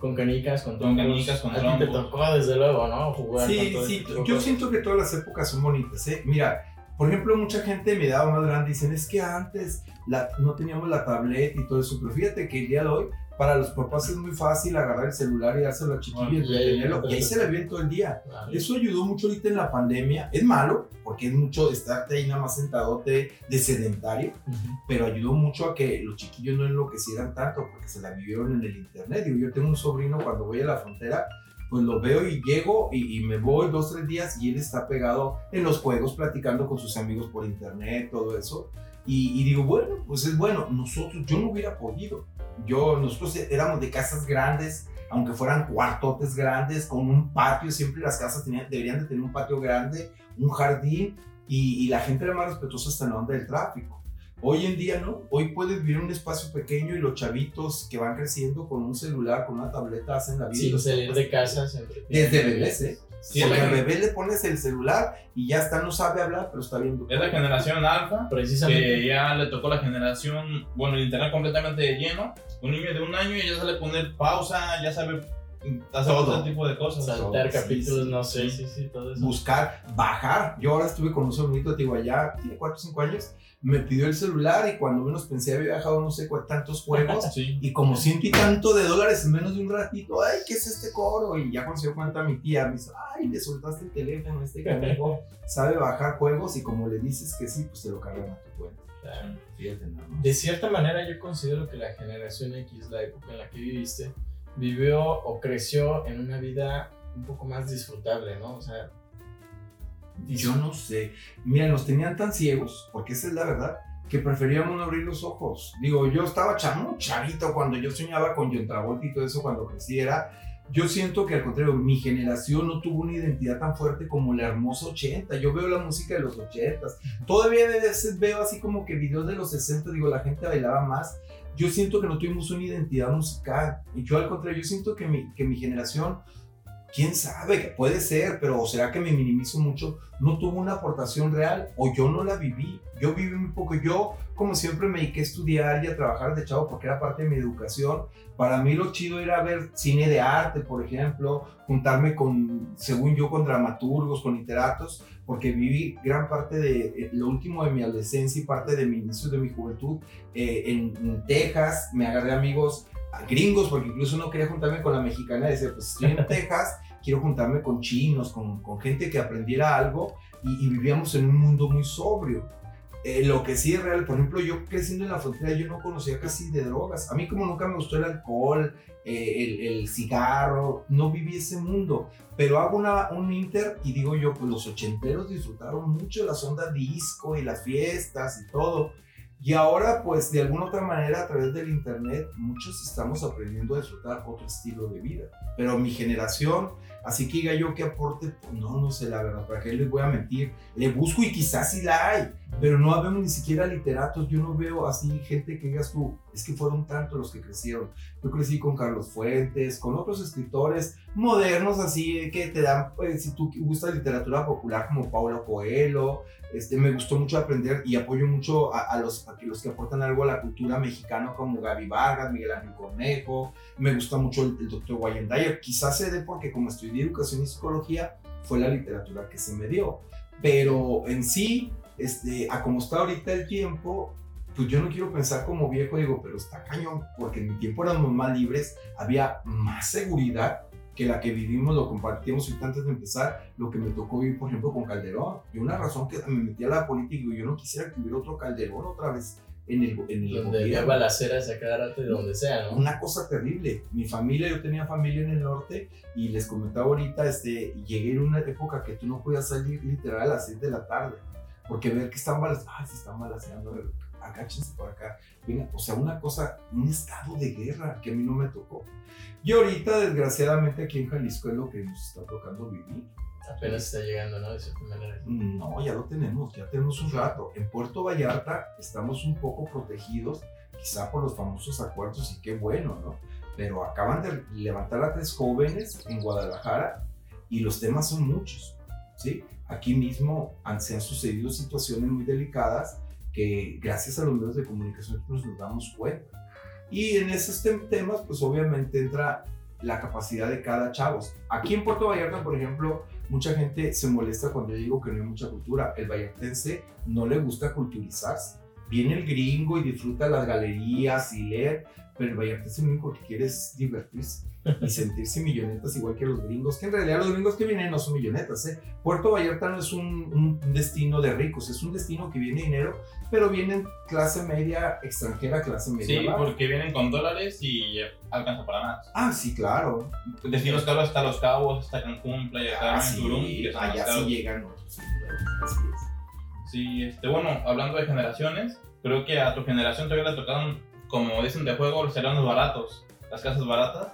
Con canicas, con Con trompos. canicas, con A ti te tocó desde luego, ¿no? Jugar Sí, con todo sí, este yo cosas. siento que todas las épocas son bonitas, ¿eh? Mira, por ejemplo, mucha gente de mi edad más grande dicen, es que antes la- no teníamos la tableta y todo eso, pero fíjate que el día de hoy, para los papás es muy fácil agarrar el celular y dárselo a chiquillo y Bueno, y ahí- se le viene todo el día. Vale. Eso ayudó mucho ahorita en la pandemia, es malo, porque es mucho estarte ahí nada más sentadote de sedentario, Ujú. pero ayudó mucho a que los chiquillos no enloquecieran tanto porque se la vivieron en el internet. Digo, yo tengo un sobrino cuando voy a la frontera, pues lo veo y llego y, y me voy dos, tres días y él está pegado en los juegos platicando con sus amigos por internet, todo eso. Y, y digo, bueno, pues es bueno. Nosotros, yo no hubiera podido. Yo, nosotros éramos de casas grandes, aunque fueran cuartotes grandes, con un patio, siempre las casas tenían, deberían de tener un patio grande, un jardín, y, y la gente era más respetuosa hasta en la onda del tráfico. Hoy en día no, hoy puedes vivir en un espacio pequeño y los chavitos que van creciendo con un celular, con una tableta, hacen la vida. Sin salir de casa. Desde bebés, ¿eh? Sí, Porque al bebé le pones el celular y ya está, no sabe hablar, pero está viendo. Es la generación alfa, Precisamente. que ya le tocó la generación, bueno, el internet completamente de lleno. Un niño de un año y ya sabe poner pausa, ya sabe hacer Todo. otro tipo de cosas. Saltar capítulos, sí, no sé, sí. sí, sí, todo eso. buscar, bajar. Yo ahora estuve con un sobrinito, digo, allá, tiene 4 o 5 años, me pidió el celular y cuando menos pensé había bajado no sé cuántos juegos Sí. y como ciento y tanto de dólares en menos de un ratito, ay, ¿qué es este cobro? Y ya cuando se dio cuenta mi tía, me dice, ay, le soltaste el teléfono, este canijo sabe bajar juegos y como le dices que sí, pues te lo cargan a tu cuenta. Claro. Fíjate nada más. De cierta manera yo considero que la generación X, la época en la que viviste, vivió o creció en una vida un poco más disfrutable, ¿no? O sea, Yo no sé. Mira, nos tenían tan ciegos, porque esa es la verdad, que preferíamos no abrir los ojos. Digo, yo estaba chamo, chavito cuando yo soñaba con John Travolta y todo eso cuando creciera. Yo siento que al contrario, mi generación no tuvo una identidad tan fuerte como la hermosa 80. Yo veo la música de los 80. Todavía a veces veo así como que videos de los 60, digo, la gente bailaba más. Yo siento que no tuvimos una identidad musical. Y yo al contrario, yo siento que mi, que mi generación quién sabe, puede ser, pero será que me minimizo mucho, no tuvo una aportación real o yo no la viví. Yo viví muy poco. Yo, como siempre, me dediqué a estudiar y a trabajar de chavo porque era parte de mi educación. Para mí lo chido era ver cine de arte, por ejemplo, juntarme con, según yo, con dramaturgos, con literatos, porque viví gran parte de eh, lo último de mi adolescencia y parte de mi inicio de mi juventud eh, en, en Texas. Me agarré amigos gringos, porque incluso no quería juntarme con la mexicana, decía, pues estoy en Texas, quiero juntarme con chinos, con, con gente que aprendiera algo y, y, vivíamos en un mundo muy sobrio. Eh, lo que sí es real, por ejemplo, yo creciendo en la frontera, yo no conocía casi de drogas. A mí como nunca me gustó el alcohol, eh, el, el, cigarro, no viví ese mundo. Pero hago una, un inter y digo yo, pues los ochenteros disfrutaron mucho de las ondas disco y las fiestas y todo. Y ahora, pues, de alguna otra manera, a través del Internet, muchos estamos aprendiendo a disfrutar otro estilo de vida. Pero mi generación, así que diga yo que aporte, pues, no, no sé la verdad, ¿para qué les voy a mentir? Le busco y quizás sí la hay, pero no vemos ni siquiera literatos, yo no veo así gente que digas tú, es que fueron tantos los que crecieron. Yo crecí con Carlos Fuentes, con otros escritores modernos así que te dan, pues, si tú gustas literatura popular como Paulo Coelho, este, me gustó mucho aprender y apoyo mucho a, a los, a los que aportan algo a la cultura mexicana como Gaby Vargas, Miguel Ángel Cornejo, me gusta mucho el, el doctor Wyandayer, quizás se dé porque como estudié educación y psicología fue la literatura que se me dio, pero en sí, este, a como está ahorita el tiempo, pues yo no quiero pensar como viejo, digo, pero está cañón, porque en mi tiempo éramos más libres, había más seguridad que la que vivimos, lo compartimos ahorita antes de empezar, lo que me tocó vivir, por ejemplo, con Calderón. Y una razón que me metí a la política, y yo no quisiera que hubiera otro Calderón otra vez en el, en el donde había balaceras a cada rato de donde sea, ¿no? Una cosa terrible. Mi familia, yo tenía familia en el norte y les comentaba ahorita, este, llegué en una época que tú no podías salir literal a las 6 de la tarde, porque ver que están balaceando, ay, se están balaceando, agáchense por acá. Venga, o sea, una cosa, un estado de guerra que a mí no me tocó. Y ahorita, desgraciadamente, aquí en Jalisco es lo que nos está tocando vivir. Apenas está llegando, ¿no? De cierta manera. No, ya lo tenemos, ya tenemos un rato. En Puerto Vallarta estamos un poco protegidos, quizá por los famosos acuerdos, y qué bueno, ¿no? Pero acaban de levantar a tres jóvenes en Guadalajara y los temas son muchos, ¿sí? Aquí mismo han, se han sucedido situaciones muy delicadas que gracias a los medios de comunicación nos, nos damos cuenta. Y en esos tem temas, pues obviamente entra la capacidad de cada chavo. Aquí en Puerto Vallarta, por ejemplo, mucha gente se molesta cuando yo digo que no hay mucha cultura. El vallartense no le gusta culturizarse. Viene el gringo y disfruta las galerías y leer, pero el vallartense lo único que quiere es divertirse y sentirse millonetas igual que los gringos, que en realidad los gringos que vienen no son millonetas. ¿eh? Puerto Vallarta no es un, un, destino de ricos, es un destino que viene dinero, pero vienen clase media extranjera, clase media. Sí, baja. porque vienen con dólares y alcanza para nada. Ah, sí, claro. Destinos caros hasta Los Cabos, hasta Cancún, Playa ah, Carmen, sí, Tulum. Que allá sí llegan otros. Sí, este, bueno, hablando de generaciones, creo que a tu generación todavía le tocaron, como dicen de juego, los terrenos baratos, las casas baratas,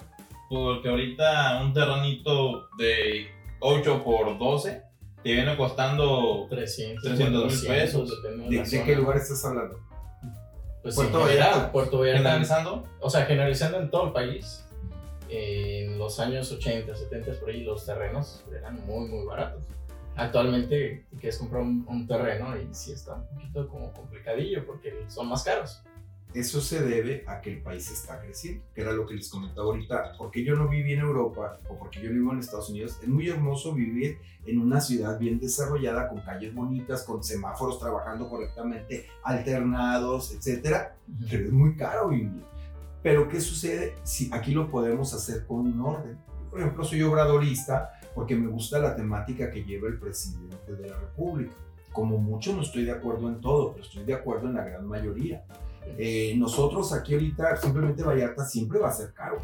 porque ahorita un terrenito de 8 por 12 te viene costando 300, 300 mil pesos. ¿De, de, ¿De qué lugar estás hablando? Pues Puerto Vallarta. Puerto Vallarta. Generalizando. O sea, generalizando en todo el país. En los años 80, 70 por ahí los terrenos eran muy, muy baratos. Actualmente quieres comprar un, un terreno y sí está un poquito como complicadillo porque son más caros. Eso se debe a que el país está creciendo, que era lo que les comentaba ahorita. Porque yo no viví en Europa o porque yo vivo en Estados Unidos, es muy hermoso vivir en una ciudad bien desarrollada, con calles bonitas, con semáforos trabajando correctamente, alternados, etcétera. Pero es muy caro vivir. Pero ¿qué sucede si aquí lo podemos hacer con un orden? Yo, por ejemplo, soy obradorista porque me gusta la temática que lleva el presidente de la República. Como mucho no estoy de acuerdo en todo, pero estoy de acuerdo en la gran mayoría. Eh, nosotros aquí ahorita, simplemente Vallarta siempre va a ser caro.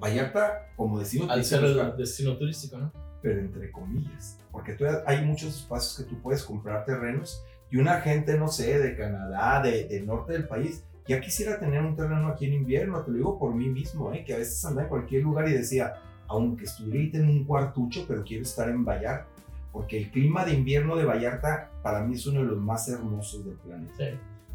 Vallarta, como destino Al ser el destino turístico, ¿no? pero entre comillas, porque tú- hay muchos espacios que tú puedes comprar terrenos y una gente, no sé, de Canadá, de, del norte del país, ya quisiera tener un terreno aquí en invierno, te lo digo por mí mismo, ¿eh? que a veces andaba en cualquier lugar y decía, aunque estuviera en un cuartucho, pero quiero estar en Vallarta, porque el clima de invierno de Vallarta para mí es uno de los más hermosos del planeta. Sí.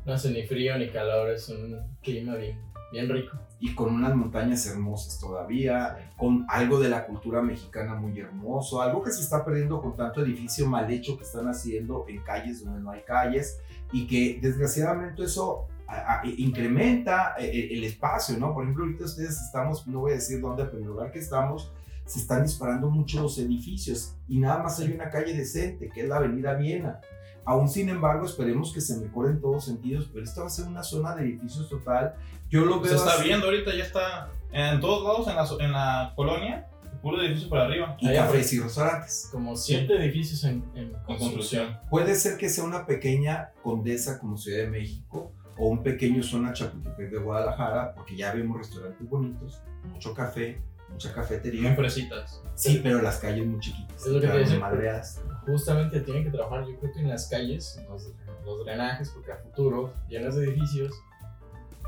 No hace ni frío ni calor, es un clima bien, bien rico. y con unas montañas hermosas todavía, con algo de la cultura mexicana muy hermoso, algo que se está perdiendo con tanto edificio mal hecho que están haciendo en calles donde no hay calles y que desgraciadamente eso a- incrementa eh, el espacio, ¿no? Por ejemplo, ahorita ustedes estamos, no voy a decir dónde, pero en el lugar que estamos, se están disparando mucho los edificios y nada más hay una calle decente, que es la Avenida Viena. Aún sin embargo, esperemos que se mejore en todos sentidos, pero esta va a ser una zona de edificios total. Yo lo veo Se está así. viendo ahorita, ya está en todos lados en la, en la colonia, puro edificio por arriba. y Ahí cafés y restaurantes. Como siete edificios en, en Con construcción. construcción. Puede ser que sea una pequeña condesa como Ciudad de México o un pequeño zona Chapultepec de Guadalajara, porque ya vemos restaurantes bonitos, mucho café, mucha cafetería. fresitas. Sí, pero las calles muy chiquitas. Es lo que te decía. madreadas. Justamente tienen que trabajar, yo creo que en las calles, en los, en los drenajes, porque a futuro, llenas de edificios,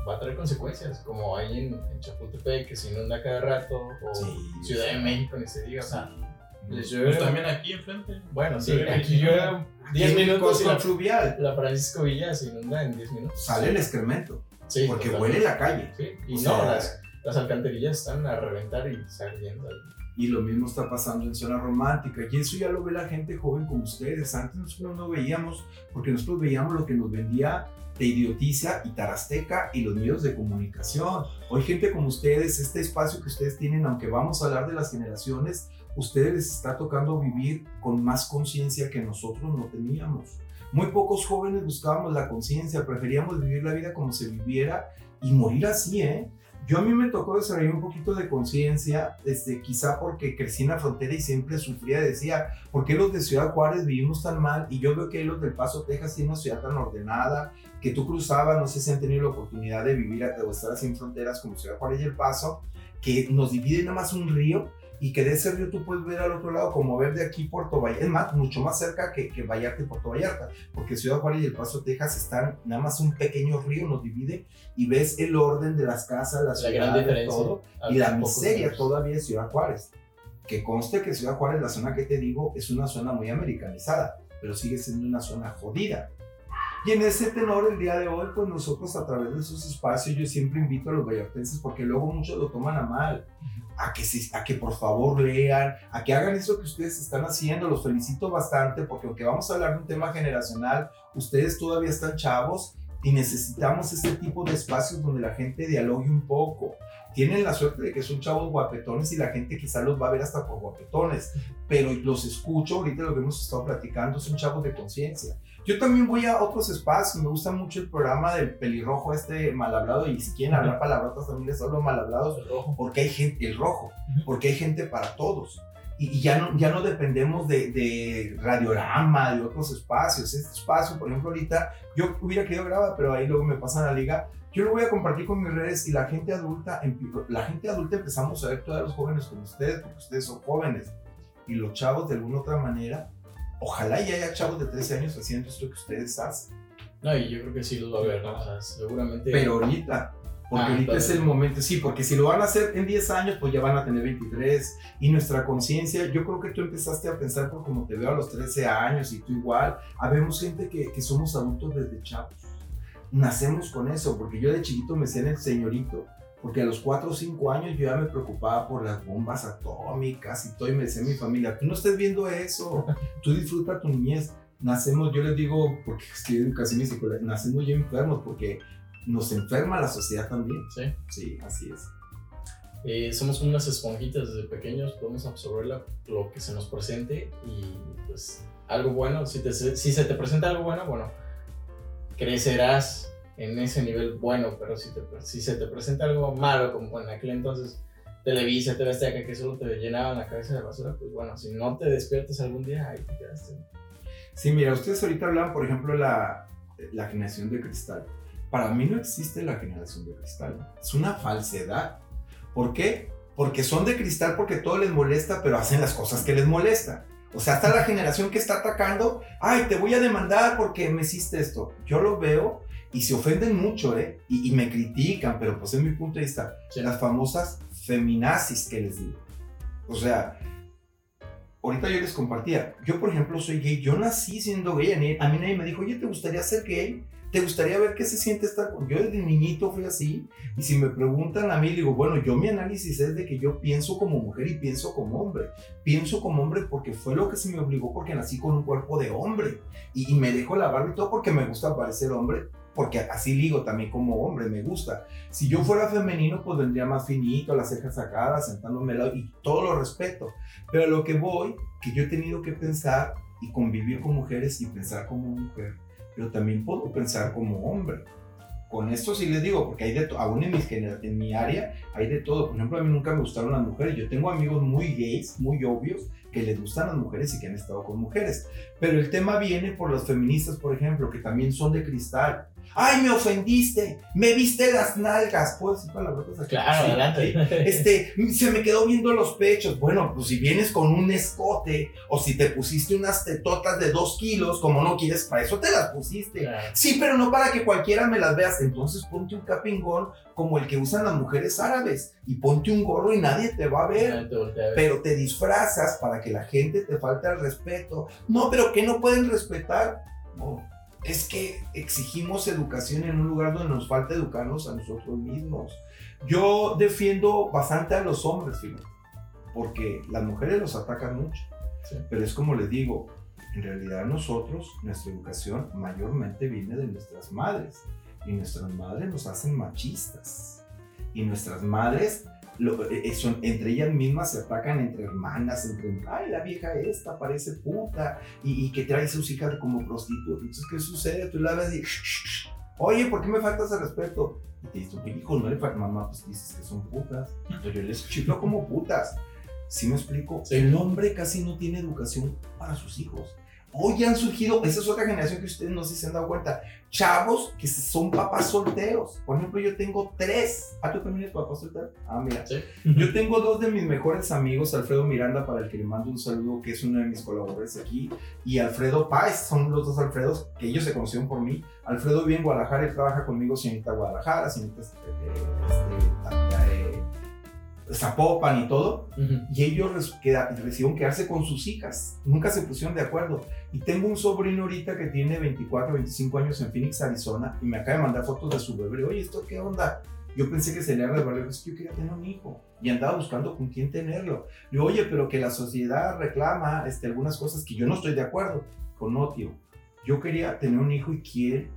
va a traer consecuencias, como hay en, en Chapultepec, que se inunda cada rato, o Sí, Ciudad sí. de México, ni se diga, o sea, les Pues llueve. también aquí enfrente. Bueno, sí, Sí, aquí llueve 10 Aquí en minutos la, fluvial la Francisco Villa se inunda en 10 minutos. sale el excremento, Sí, porque totalmente. huele la calle. Sí, y O no, sea, las, las alcantarillas están a reventar y saliendo. Y lo mismo está pasando en zona romántica. Y eso ya lo ve la gente joven como ustedes. Antes nosotros no veíamos, porque nosotros veíamos lo que nos vendía de idiotiza y tarasteca y los medios de comunicación. Hoy gente como ustedes, este espacio que ustedes tienen, aunque vamos a hablar de las generaciones, ustedes les está tocando vivir con más conciencia que nosotros no teníamos. Muy pocos jóvenes buscábamos la conciencia, preferíamos vivir la vida como se viviera y morir así, ¿eh? Yo a mí me tocó desarrollar un poquito de conciencia, este, quizá porque crecí en la frontera y siempre sufría, decía, ¿por qué los de Ciudad Juárez vivimos tan mal? Y yo veo que los del Paso, Texas tienen una ciudad tan ordenada, que tú cruzabas, no sé si han tenido la oportunidad de vivir o estar en fronteras como Ciudad Juárez y El Paso, que nos divide nada más un río y que de ese río tú puedes ver al otro lado como ver de aquí Puerto Vallarta, es más, mucho más cerca que, que Vallarta y Puerto Vallarta, porque Ciudad Juárez y El Paso, Texas están nada más un pequeño río nos divide y ves el orden de las casas, La ciudades, diferencia. todo, a y la miseria todavía es Ciudad Juárez. Que conste que Ciudad Juárez, la zona que te digo, es una zona muy americanizada, pero sigue siendo una zona jodida. Y en ese tenor, el día de hoy, pues nosotros a través de esos espacios, yo siempre invito a los vallartenses, porque luego muchos lo toman a mal, a que, por favor lean, a que hagan eso que ustedes están haciendo. Los felicito bastante, porque aunque vamos a hablar de un tema generacional, ustedes todavía están chavos y necesitamos este tipo de espacios donde la gente dialogue un poco. Tienen la suerte de que son chavos guapetones y la gente quizá los va a ver hasta por guapetones, pero los escucho, ahorita lo que hemos estado platicando, son chavos de conciencia. Yo también voy a otros espacios, me gusta mucho el programa del pelirrojo este mal hablado y si quieren hablar palabrotas también les hablo mal hablados El rojo. porque hay gente, el rojo, porque hay gente para todos. Y, y ya, no, ya no dependemos de, de Radiorama, de otros espacios. Este espacio, por ejemplo, ahorita, yo hubiera querido grabar, pero ahí luego me pasan la liga. Yo lo voy a compartir con mis redes y la gente adulta, la gente adulta empezamos a ver todos los jóvenes como ustedes, porque ustedes son jóvenes. Y los chavos, de alguna otra manera, ojalá ya haya chavos de 13 años haciendo esto que ustedes hacen. No, y yo creo que sí los va a ver, ¿no? O sea, seguramente. Pero ahorita, porque Ah, ahorita es el momento, sí, porque si lo van a hacer en 10 años, pues ya van a tener 23. Y nuestra conciencia, yo creo que tú empezaste a pensar por como te veo a los 13 años y tú igual. Habemos gente que, que somos adultos desde chavos. Nacemos con eso, porque yo de chiquito me sé en el señorito, porque a los 4 o 5 años yo ya me preocupaba por las bombas atómicas y todo, y me decía mi familia, tú no estés viendo eso, tú disfruta tu niñez. Nacemos, yo les digo, porque estoy en educación y nacemos ya enfermos, porque nos enferma la sociedad también. Sí. Sí, así es. Eh, somos unas esponjitas desde pequeños, podemos absorber la- lo que se nos presente y pues algo bueno, si, te, si se te presenta algo bueno, bueno, crecerás en ese nivel bueno, pero si, te, si se te presenta algo malo, como en aquel entonces Televisa, TV Azteca, que solo te llenaban la cabeza de basura, pues bueno, si no te despiertas algún día, ahí te quedaste. Sí, mira, ustedes ahorita hablan, por ejemplo, la, la generación de cristal. Para mí no existe la generación de cristal. Es una falsedad. ¿Por qué? Porque son de cristal porque todo les molesta, pero hacen las cosas que les molesta. O sea, está la generación que está atacando, ay, te voy a demandar porque me hiciste esto. Yo lo veo y se ofenden mucho, ¿eh? Y, y me critican, pero pues es mi punto de vista. Sí. Las famosas feminazis que les digo. O sea, ahorita yo les compartía, yo por ejemplo soy gay, yo nací siendo gay, a mí- nadie me dijo, oye, ¿te gustaría ser gay? ¿Te gustaría ver qué se siente estar con...? Yo desde niñito fui así, y si me preguntan a mí, digo, bueno, yo mi análisis es de que yo pienso como mujer y pienso como hombre. Pienso como hombre porque fue lo que se me obligó porque nací con un cuerpo de hombre, y, y me dejo la barba y todo porque me gusta parecer hombre, porque así ligo también como hombre, me gusta. Si yo fuera femenino, pues vendría más finito, las cejas sacadas, sentándome al lado, y todo lo respeto. Pero lo que voy, que yo he tenido que pensar y convivir con mujeres y pensar como mujer, pero también puedo pensar como hombre. Con esto sí les digo, porque hay de todo, aún en, mis en mi área hay de todo. Por ejemplo, a mí nunca me gustaron las mujeres. Yo tengo amigos muy gays, muy obvios, que les gustan las mujeres y que han estado con mujeres. Pero el tema viene por las feministas, por ejemplo, que también son de cristal. ¡Ay, me ofendiste! ¡Me viste las nalgas! ¿Puedo decir palabrotas aquí? Claro, Sí, adelante. este, se me quedó viendo los pechos. Bueno, pues si vienes con un escote o si te pusiste unas tetotas de dos kilos, como no quieres, para eso te las pusiste. Claro. Sí, pero no para que cualquiera me las veas. Entonces ponte un capingón como el que usan las mujeres árabes y ponte un gorro y nadie te va a ver. Nadie te voltea a ver. Pero te disfrazas para que la gente te falte al respeto. No, pero que no pueden respetar. No, es que exigimos educación en un lugar donde nos falta educarnos a nosotros mismos. Yo defiendo bastante a los hombres, fíjate, porque las mujeres los atacan mucho. Sí. Pero es como les digo, en realidad nosotros, nuestra educación mayormente viene de nuestras madres. Y nuestras madres nos hacen machistas. Y nuestras madres, lo- eh, son, entre ellas mismas se atacan entre hermanas, entre, ay, la vieja esta parece puta, y, y que trae a sus hijas como prostitutas. Entonces, ¿qué sucede? Tú la ves y, "Shh, shh, shh. oye, ¿por qué me faltas el respeto? Y te dice, tu hijo, no le falta mamá, pues dices que son putas. Entonces yo les chiflo como putas. ¿Sí me explico? Sí. El hombre casi no tiene educación para sus hijos. Hoy han surgido, esa es otra generación que ustedes no sé si se han dado cuenta, chavos que son papás solteros. Por ejemplo, yo tengo tres. ¿Ah, tú también eres papá soltero? Ah, mira. Sí. Yo tengo dos de mis mejores amigos, Alfredo Miranda, para el que le mando un saludo, que es uno de mis colaboradores aquí, y Alfredo Páez, son los dos Alfredos, que ellos se conocieron por mí. Alfredo vive en Guadalajara y trabaja conmigo, señorita Guadalajara, señorita este, este, Zapopan y todo Ujú. y ellos queda- decidieron quedarse con sus hijas. Nunca se pusieron de acuerdo. Y tengo un sobrino ahorita que tiene 24, 25 años en Phoenix, Arizona, y me acaba de mandar fotos de su bebé. Oye, ¿esto qué onda? Yo pensé que se le de es que yo quería tener un hijo y andaba buscando con quién tenerlo. Le digo, oye, pero que la sociedad reclama este, algunas cosas que yo no estoy de acuerdo. Con no, tío. Yo quería tener un hijo y quién,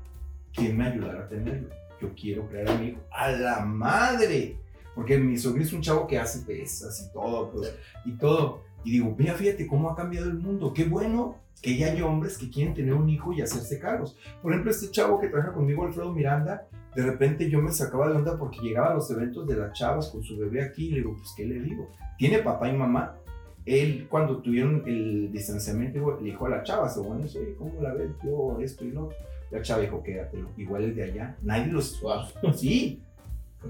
quién me ayudara a tenerlo. Yo quiero crear a mi hijo. ¡A la madre! Porque mi sobrino es un chavo que hace pesas y todo, pues, y todo. Y digo, mira, fíjate cómo ha cambiado el mundo. Qué bueno que ya hay hombres que quieren tener un hijo y hacerse cargos. Por ejemplo, este chavo que trabaja conmigo, Alfredo Miranda, de repente yo me sacaba de onda porque llegaba a los eventos de las chavas con su bebé aquí y le digo, pues, ¿qué le digo? ¿Tiene papá y mamá? Él, cuando tuvieron el distanciamiento, le dijo a la chava, bueno, oye, ¿cómo la ves? Yo esto y lo otro. La chava dijo, quédatelo. Igual el de allá. Nadie los... Sí,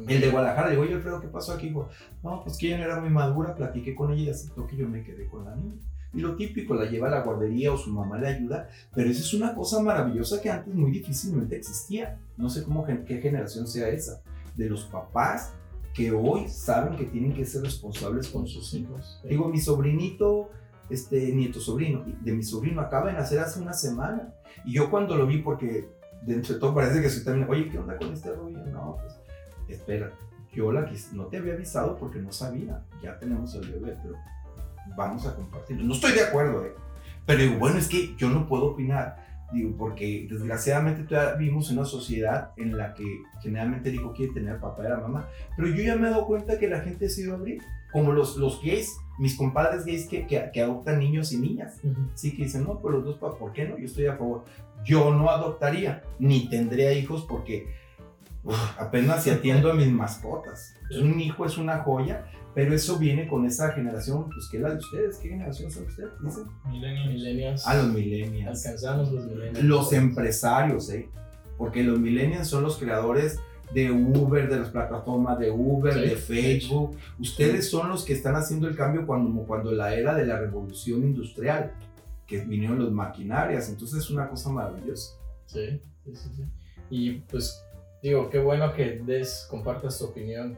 el de Guadalajara, digo, oye Alfredo, ¿qué pasó aquí? Dijo, no, pues que ella no era muy madura, platiqué con ella y aceptó que yo me quedé con la niña. Y lo típico, la lleva a la guardería o su mamá le ayuda, pero esa es una cosa maravillosa que antes muy difícilmente existía. No sé cómo, qué generación sea esa, de los papás que hoy saben que tienen que ser responsables con sus hijos. Sí. Digo, mi sobrinito, este nieto sobrino, de mi sobrino acaba de nacer hace una semana. Y yo cuando lo vi, porque de entre todo parece que soy también, oye, ¿qué onda con este rollo? No, pues, espera, yo la no te había avisado porque no sabía, ya tenemos el bebé, pero vamos a compartirlo. No estoy de acuerdo, ¿eh? Pero digo, bueno, es que yo no puedo opinar. Digo, porque desgraciadamente todavía vivimos en una sociedad en la que generalmente el hijo quiere tener papá y la mamá. Pero yo ya me he dado cuenta que la gente se iba a abrir. Como los, los gays, mis compadres gays que, que, que adoptan niños y niñas. Sí, que dicen, no, pues los dos, ¿por qué no? Yo estoy a favor. Yo no adoptaría, ni tendría hijos porque uf, apenas si atiendo a mis mascotas. Un hijo es una joya, pero eso viene con esa generación, pues que es la de ustedes. ¿Qué generación son ustedes? Dicen. Millennials. Millennials. Ah, los millennials. Alcanzamos los millennials. Los empresarios, ¿eh? Porque los millennials son los creadores de Uber, de las plataformas de Uber, Sí, de Facebook. Ustedes son los que están haciendo el cambio cuando, cuando la era de la revolución industrial, que vinieron las maquinarias. Entonces es una cosa maravillosa. Sí, sí, sí, sí. Y pues digo, qué bueno que des, compartas tu opinión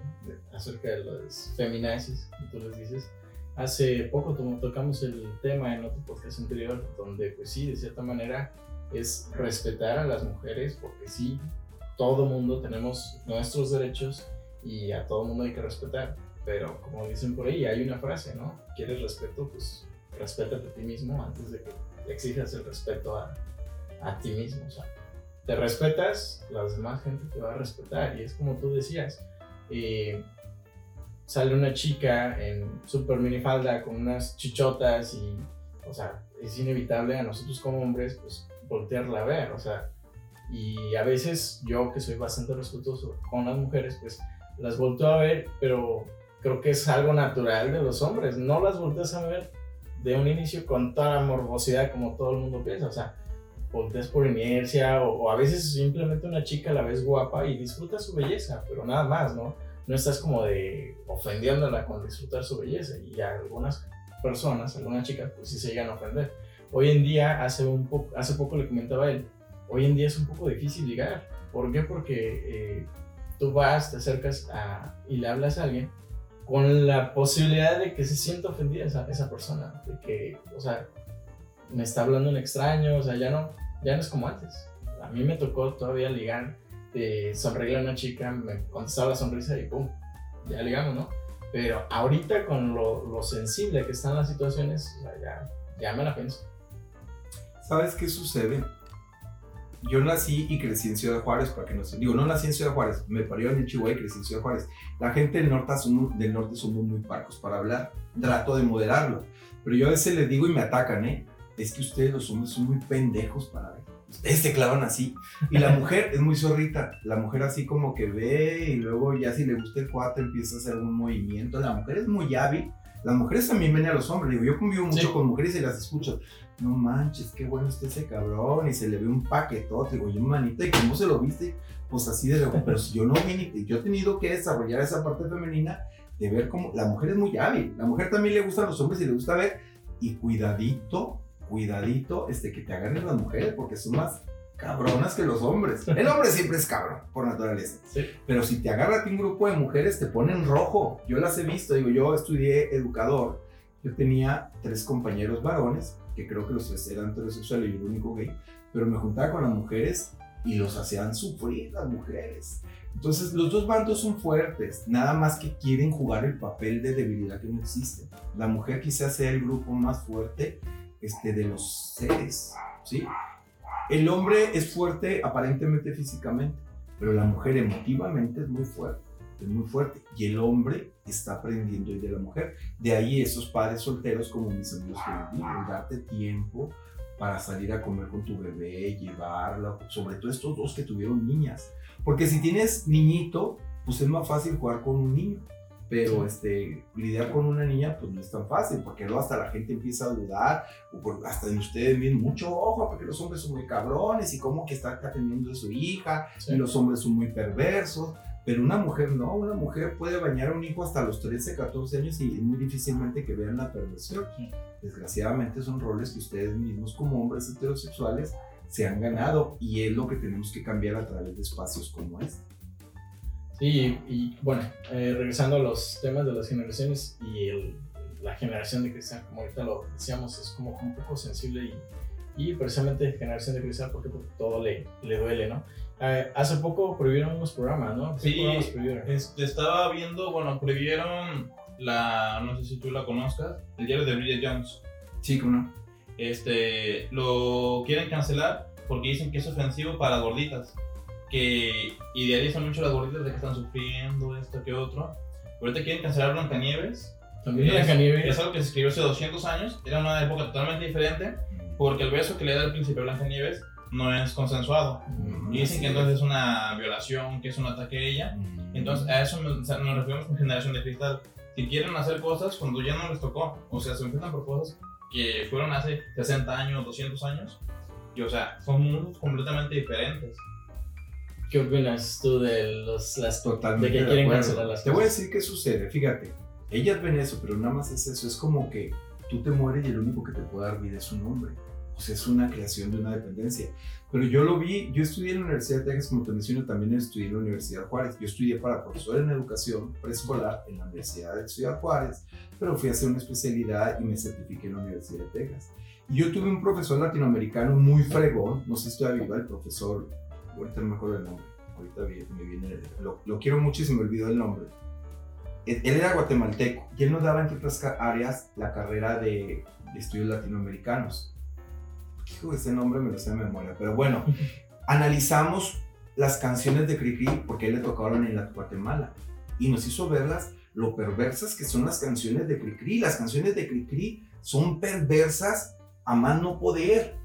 acerca de los feminazis, tú les dices. Hace poco to- tocamos el tema en otro podcast anterior, donde pues sí, de cierta manera es respetar a las mujeres, porque sí, todo mundo tenemos nuestros derechos y a todo mundo hay que respetar. Pero como dicen por ahí, hay una frase, ¿no? ¿Quieres respeto? Pues respétate a ti mismo antes de que exijas el respeto a, a ti mismo. O te respetas, la demás gente te va a respetar. Y es como tú decías, eh, sale una chica en super minifalda con unas chichotas y, o sea, es inevitable a nosotros como hombres, pues, voltearla a ver, o sea, y a veces yo que soy bastante respetuoso con las mujeres, pues, las volteo a ver, pero creo que es algo natural de los hombres, no las volteas a ver de un inicio con toda la morbosidad como todo el mundo piensa, o sea, volteas por inercia o, o a veces simplemente una chica la ves guapa y disfrutas su belleza, pero nada más, ¿no? No estás como de ofendiéndola con disfrutar su belleza y a algunas personas, algunas chicas, pues sí se llegan a ofender. Hoy en día, hace, un poco, hace poco le comentaba él, hoy en día es un poco difícil ligar. ¿Por qué? Porque eh, tú vas, te acercas a, y le hablas a alguien con la posibilidad de que se sienta ofendida esa, esa persona, de que, o sea, me está hablando un extraño, o sea, ya no, ya no es como antes. A mí me tocó todavía ligar, de sonreírle a una chica, me contestaba la sonrisa y pum, ya ligamos, ¿no? Pero ahorita con lo, lo sensible que están las situaciones, o sea, ya, ya me la pienso. ¿Sabes qué sucede? Yo nací y crecí en Ciudad Juárez, para que no se... Digo, no nací en Ciudad Juárez, me parieron en Chihuahua y crecí en Ciudad Juárez. La gente del norte, somos, del norte somos muy parcos para hablar. Trato de moderarlo. Pero yo a veces les digo y me atacan, ¿eh? Es que ustedes los hombres son muy pendejos para ver. Ustedes se clavan así. Y la mujer es muy zorrita. La mujer así como que ve y luego ya si le gusta el cuate empieza a hacer un movimiento. La mujer es muy hábil. Las mujeres también ven a los hombres. Digo, yo convivo mucho Sí. con mujeres y las escucho no manches, qué bueno está ese cabrón, y se le ve un paquetote, digo, yo manita, ¿y cómo se lo viste? Pues así de luego, pero si yo no vi, yo he tenido que desarrollar esa parte femenina de ver cómo, la mujer es muy hábil, la mujer también le gustan los hombres y le gusta ver, y cuidadito, cuidadito, este, que te agarren las mujeres, porque son más cabronas que los hombres. El hombre siempre es cabrón, por naturaleza. Sí. Pero si te agarra a ti un grupo de mujeres, te ponen rojo. Yo las he visto, digo, yo estudié educador. Yo tenía tres compañeros varones, que creo que los tres eran heterosexuales y el único gay, pero me juntaba con las mujeres y los hacían sufrir las mujeres. Entonces, los dos bandos son fuertes, nada más que quieren jugar el papel de debilidad que no existe. La mujer quizás sea el grupo más fuerte este, de los seres, ¿sí? El hombre es fuerte aparentemente físicamente, pero la mujer emotivamente es muy fuerte, es muy fuerte. Y el hombre está aprendiendo de la mujer. De ahí esos padres solteros como mis amigos que el darte tiempo para salir a comer con tu bebé, llevarla, sobre todo estos dos que tuvieron niñas. Porque si tienes niñito, pues es más fácil jugar con un niño. Pero este, lidiar con una niña, pues no es tan fácil, porque luego hasta la gente empieza a dudar, o por- hasta en ustedes bien mucho ojo, porque los hombres son muy cabrones y cómo que está atendiendo a su hija, Sí. y los hombres son muy perversos. Pero una mujer no, una mujer puede bañar a un hijo hasta los 13, 14 años y muy difícilmente que vean la perversión. Desgraciadamente son roles que ustedes mismos como hombres heterosexuales se han ganado y es lo que tenemos que cambiar a través de espacios como este. Sí, y bueno, eh, regresando a los temas de las generaciones y el- la generación de cristal, como ahorita lo decíamos, es como un poco sensible y, y precisamente generación de cristal porque, porque todo le, le duele, ¿no? Eh, hace poco prohibieron unos programas, ¿no? ¿Qué Sí. programas prohibieron? Este, estaba viendo, bueno, prohibieron la, no sé si tú la conozcas, el diario de Bridget Jones. Sí, ¿cómo no? Este, lo quieren cancelar porque dicen que es ofensivo para gorditas. Que idealizan mucho las gorditas de que están sufriendo esto que otro. Ahorita quieren cancelar Blancanieves. También Es, Blancanieves. es algo que se escribió hace 200 años. Era una época totalmente diferente. Porque el beso que le da el príncipe Blancanieves no es consensuado. Y dicen que entonces es una violación, que es un ataque a ella. Entonces, a eso nos, nos referimos con generación de cristal. Si quieren hacer cosas cuando ya no les tocó, o sea, se enfrentan por cosas que fueron hace 60 años, 200 años, y o sea, son mundos completamente diferentes. ¿Qué opinas tú de los, las Totalmente. de que de quieren acuerdo. cancelar las Te voy a decir qué sucede. Fíjate, ellas ven eso, pero nada más es eso. Es como que tú te mueres y el único que te puede dar vida es un hombre. O sea, es una creación de una dependencia. Pero yo lo vi, yo estudié en la Universidad de Texas, como te menciono, también estudié en la Universidad Juárez. Yo estudié para profesor en educación preescolar en la Universidad de Ciudad Juárez, pero fui a hacer una especialidad y me certifiqué en la Universidad de Texas. Y yo tuve un profesor latinoamericano muy fregón, no sé si todavía viva el profesor, ahorita no me acuerdo el nombre, ahorita me viene, lo, lo quiero mucho y se me olvidó el nombre. Él, él era guatemalteco y él nos daba, entre otras áreas, la carrera de, de estudios latinoamericanos. Hijo, ese nombre me lo sé de memoria, pero bueno, analizamos las canciones de Cricri porque él le tocaron en la Guatemala y nos hizo verlas lo perversas que son las canciones de Cricri. Las canciones de Cricri son perversas a más no poder.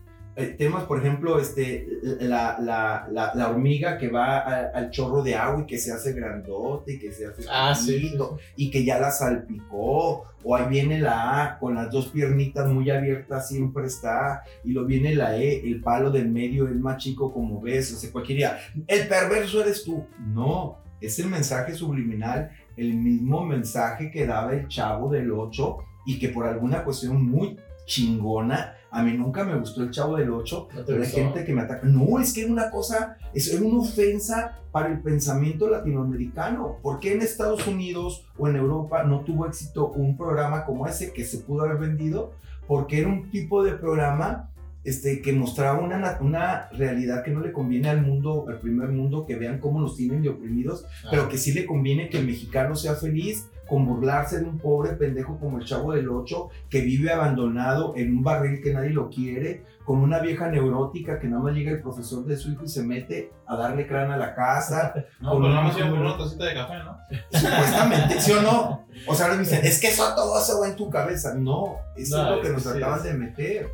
Eh, temas, por ejemplo, este, la, la, la, la hormiga que va a- al chorro de agua y que se hace grandote y que se hace Ah, sí, sí, y que ya la salpicó, o ahí viene la A con las dos piernitas muy abiertas, siempre está, y lo viene la E, el palo del medio es más chico como ves, o sea, cualquiera, el perverso eres tú. No, es el mensaje subliminal, el mismo mensaje que daba el chavo del 8 y que por alguna cuestión muy chingona, a mí nunca me gustó el chavo del 8, ¿No pero hay gente que me ataca. No, es que era una cosa, es una ofensa para el pensamiento latinoamericano. ¿Por qué en Estados Unidos o en Europa no tuvo éxito un programa como ese que se pudo haber vendido? Porque era un tipo de programa este, que mostraba una, na- una realidad que no le conviene al mundo, al primer mundo, que vean cómo nos tienen de oprimidos, Ah, pero que sí le conviene que el mexicano sea feliz con burlarse de un pobre pendejo como el chavo del 8 que vive abandonado en un barril que nadie lo quiere, con una vieja neurótica que nada más llega el profesor de su hijo y se mete a darle crán a la casa, No, Con pero una no me por mujer. una tacita de café, ¿no? supuestamente, ¿sí o no? O sea, ahora me dicen, es que eso todo se va en tu cabeza. No, eso No, es lo que nos sí, trataban es- de meter.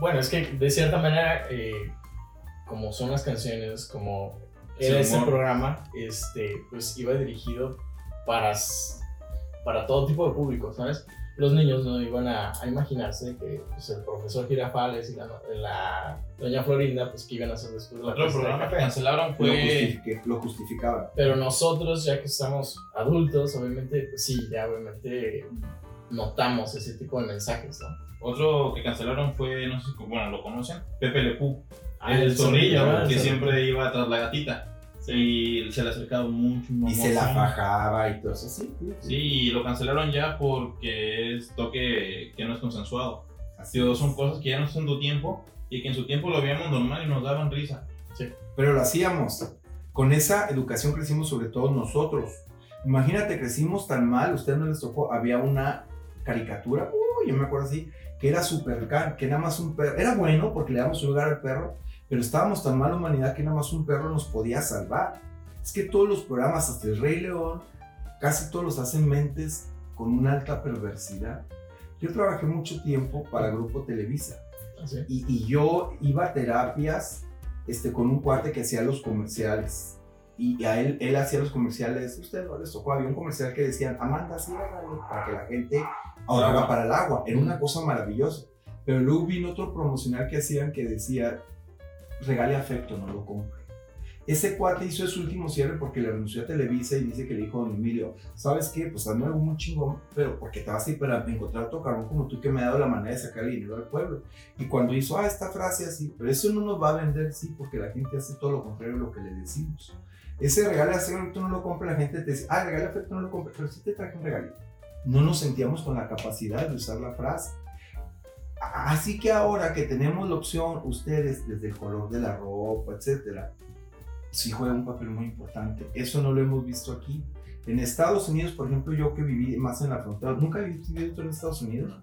Bueno, es que de cierta manera, eh, como son las canciones, como Sí, era ese programa, este, pues iba dirigido para, para todo tipo de público, ¿sabes? Los niños no iban a, a imaginarse que pues, el profesor Girafales y la, la doña Florinda, pues que iban a hacer después de la Otro programa que cancelaron Lo, fue. justifique- lo justificaban. Pero nosotros, ya que estamos adultos, obviamente, pues sí, ya obviamente notamos ese tipo de mensajes, ¿no? Otro que cancelaron fue, no sé si bueno, lo conocen, Pepe Le Pew. Ah, el zorrillo, ¿verdad? que El siempre iba tras la gatita. Y se le acercaba mucho. Y se la fajaba y todo eso. Sí, sí, Sí, y lo cancelaron ya porque es toque que no es consensuado. Así Digo, son cosas que ya no son tu tiempo y que en su tiempo lo veíamos normal y nos daban risa. pero lo hacíamos. Con esa educación crecimos sobre todo nosotros. Imagínate, crecimos tan mal, a ustedes no les tocó, había una caricatura, uy, yo me acuerdo así, que era super can, que nada más un perro, era bueno porque le damos un lugar al perro, pero estábamos tan mal humanidad que nada más un perro nos podía salvar. Es que todos los programas, hasta el Rey León, casi todos los hacen mentes con una alta perversidad. Yo trabajé mucho tiempo para Grupo Televisa Así. y, y yo iba a terapias este, con un cuate que hacía los comerciales. Y a él, él hacía los comerciales. Usted no les tocó. Había un comercial que decían, Amanda, ciérrale", para que la gente ahorrara Agua. para el agua. Era una cosa maravillosa. Pero luego vino otro promocional que hacían que decía, regale afecto, no lo compre. Ese cuate hizo su último cierre porque le renunció a Televisa y dice que le dijo a don Emilio, ¿sabes qué? Pues hazme algo muy chingón, pero porque te vas a ir para encontrar otro cabrón como tú que me ha dado la manera de sacar el dinero al pueblo. Y cuando hizo, ah, esta frase así, pero eso no nos va a vender, sí, porque la gente hace todo lo contrario a lo que le decimos. Ese regalo de afecto no lo compra, la gente te dice, ah, regalo afecto no lo compra, pero sí te traje un regalito. No nos sentíamos con la capacidad de usar la frase. Así que ahora que tenemos la opción, ustedes, desde el color de la ropa, etcétera, sí juega un papel muy importante. Eso no lo hemos visto aquí. En Estados Unidos, por ejemplo, yo que viví más en la frontera, nunca he vivido en Estados Unidos.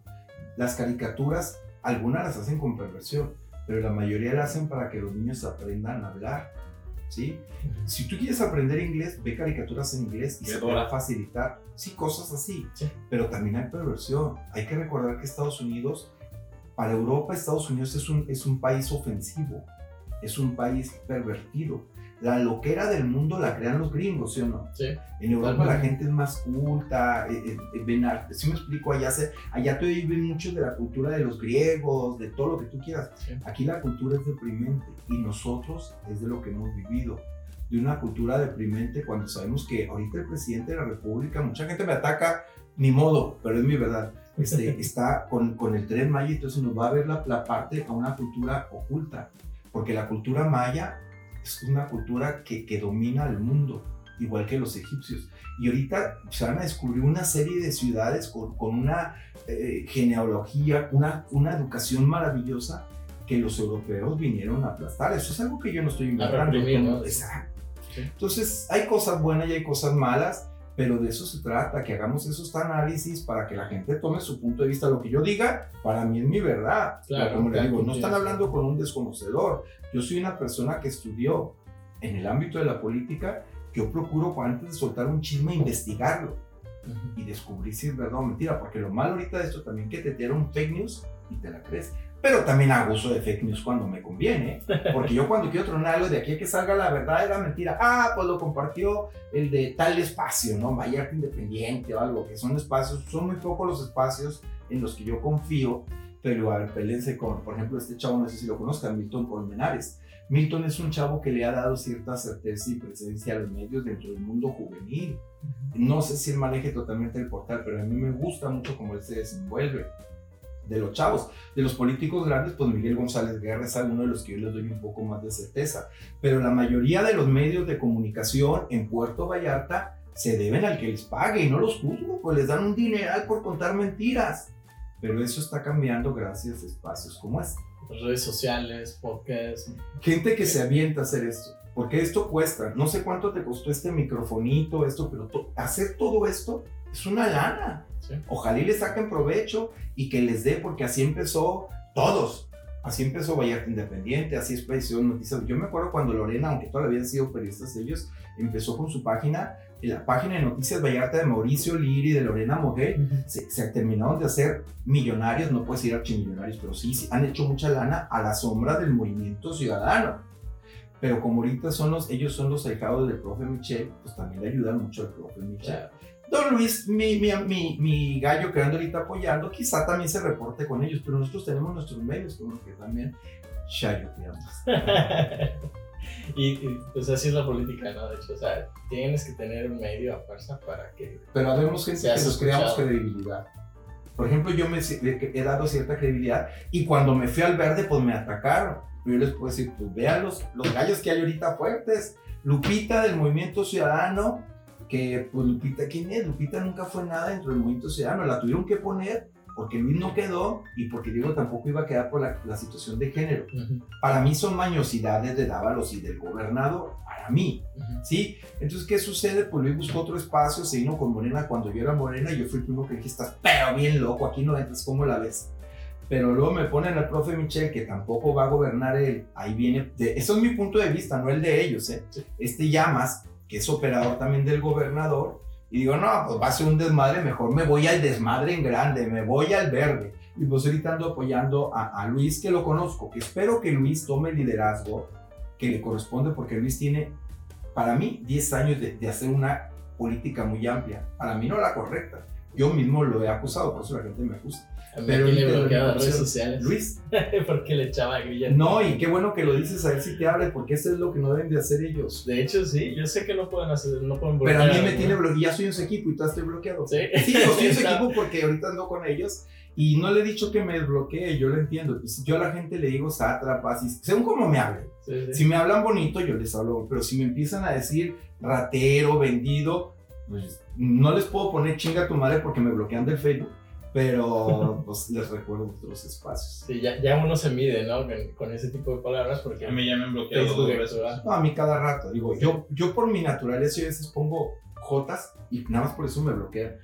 Las caricaturas, algunas las hacen con perversión, pero la mayoría la hacen para que los niños aprendan a hablar. ¿sí? Si tú quieres aprender inglés, ve caricaturas en inglés y se te va a facilitar. Sí, cosas así. Sí. Pero también hay perversión. Hay que recordar que Estados Unidos, para Europa, Estados Unidos es un, es un país ofensivo. Es un país pervertido. La loquera del mundo la crean los gringos, ¿sí o no? Sí. En Europa la gente es más culta, eh, eh, eh, ven arte. Si me explico, allá, se, allá te viven mucho de la cultura de los griegos, de todo lo que tú quieras. Sí. Aquí la cultura es deprimente y nosotros es de lo que hemos vivido. De una cultura deprimente cuando sabemos que ahorita el presidente de la República, mucha gente me ataca, ni modo, pero es mi verdad. Este, está con, con el tren maya, entonces nos va a ver la, la parte a una cultura oculta, porque la cultura maya es una cultura que, que domina el mundo, igual que los egipcios. Y ahorita se van a descubrir una serie de ciudades con, con una eh, genealogía, una, una educación maravillosa que los europeos vinieron a aplastar. Eso es algo que yo no estoy inventando. reprimir, ¿no? Exacto. Sí. Entonces, hay cosas buenas y hay cosas malas, pero de eso se trata, que hagamos esos análisis para que la gente tome su punto de vista. Lo que yo diga, para mí es mi verdad. Claro, Como le cada digo, no están hablando con un desconocedor. Yo soy una persona que estudió en el ámbito de la política. Yo procuro, antes de soltar un chisme, investigarlo y descubrir si es verdad o mentira, porque lo malo ahorita de esto también que te un fake news y te la crees. Pero también hago uso de fake news cuando me conviene, porque yo cuando quiero tronar algo de aquí a que salga la verdad era mentira, ah, pues lo compartió el de tal espacio, ¿no? Vallarta Independiente o algo, que son espacios, son muy pocos los espacios en los que yo confío, pero a ver, pélense con, por ejemplo, este chavo, no sé si lo conozcan, Milton Colmenares. Milton es un chavo que le ha dado cierta certeza y presencia a los medios dentro del mundo juvenil. No sé si él maneje totalmente el portal, pero a mí me gusta mucho cómo él se desenvuelve. De los chavos, de los políticos grandes, pues Miguel González Guerra es uno de los que yo les doy un poco más de certeza. Pero la mayoría de los medios de comunicación en Puerto Vallarta se deben al que les pague y no los juzgo, pues les dan un dineral por contar mentiras. Pero eso está cambiando gracias a espacios como este. Redes sociales, podcasts. Gente que se avienta a hacer esto. Porque esto cuesta. No sé cuánto te costó este microfonito, esto, pero to- hacer todo esto es una lana. Sí. Ojalá y le saquen provecho y que les dé, porque así empezó todos. Así empezó Vallarta Independiente, así empezó Noticias. Yo me acuerdo cuando Lorena, aunque todavía habían sido periodistas ellos, empezó con su página, la página de Noticias Vallarta de Mauricio Liri y de Lorena Moguel, se, se terminaron de hacer millonarios, no puedes decir archimillonarios, pero sí, sí, han hecho mucha lana a la sombra del movimiento ciudadano. Pero como ahorita son los, ellos son los ahijados del profe Michel, pues también le ayudan mucho al profe Michel. Claro. Don Luis, mi, mi, mi, mi gallo que anda ahorita apoyando, quizá también se reporte con ellos, pero nosotros tenemos nuestros medios con los que también chayoteamos. y, y, pues así es la política, ¿no? De hecho, o sea, tienes que tener un medio a fuerza para que... Pero habemos gente que nos creamos credibilidad. Por ejemplo, yo me he dado cierta credibilidad y cuando me fui al verde, pues me atacaron. Yo les puedo decir, pues vean los, los gallos que hay ahorita fuertes. Lupita del Movimiento Ciudadano, que pues Lupita, ¿quién es? Lupita nunca fue nada dentro del Movimiento Ciudadano. La tuvieron que poner porque Luis no quedó y porque Diego tampoco iba a quedar por la, la situación de género. Ujú, Para mí son mañosidades de Dávalos y del gobernador. Para mí, ujú. ¿sí? Entonces, ¿qué sucede? Pues Luis buscó otro espacio, se vino con Morena cuando yo era Morena yo fui el primero que dije, estás pero bien loco, aquí no entras, ¿cómo la ves? Pero luego me ponen al profe Michel, que tampoco va a gobernar él, ahí viene, de- eso es mi punto de vista, no el de ellos, ¿eh? Este Llamas, que es operador también del gobernador, y digo, no, pues va a ser un desmadre, mejor me voy al desmadre en grande, me voy al verde. Y pues ahorita ando apoyando a, a Luis, que lo conozco, que espero que Luis tome el liderazgo que le corresponde, porque Luis tiene, para mí, 10 años de, de hacer una política muy amplia. Para mí no la correcta. Yo mismo lo he acusado, por eso la gente me acusa. Pero la las redes sociales. Luis, porque le echaba grilla. no, y qué bueno que lo dices, a ver si te hable, porque eso es lo que no deben de hacer ellos. De hecho, sí, yo sé que no pueden hacer, no pueden Pero a mí bloquear, me tiene bloqueado, ya soy en su equipo y tú estoy bloqueado. Sí, Sí, yo estoy en su equipo porque ahorita ando con ellos y no le he dicho que me desbloquee, yo lo entiendo. Pues yo a la gente le digo sátrapas, y según como me hablen. sí, sí. Si me hablan bonito, yo les hablo, pero si me empiezan a decir ratero, vendido, pues no les puedo poner chinga a tu madre porque me bloquean del Facebook, pero pues les recuerdo otros espacios. Sí, ya, ya uno se mide, ¿no? Con, con ese tipo de palabras porque A mí ya me han bloqueado Facebook dos veces. No, a mí cada rato, digo, yo, yo por mi naturaleza yo a veces pongo Jotas y nada más por eso me bloquean.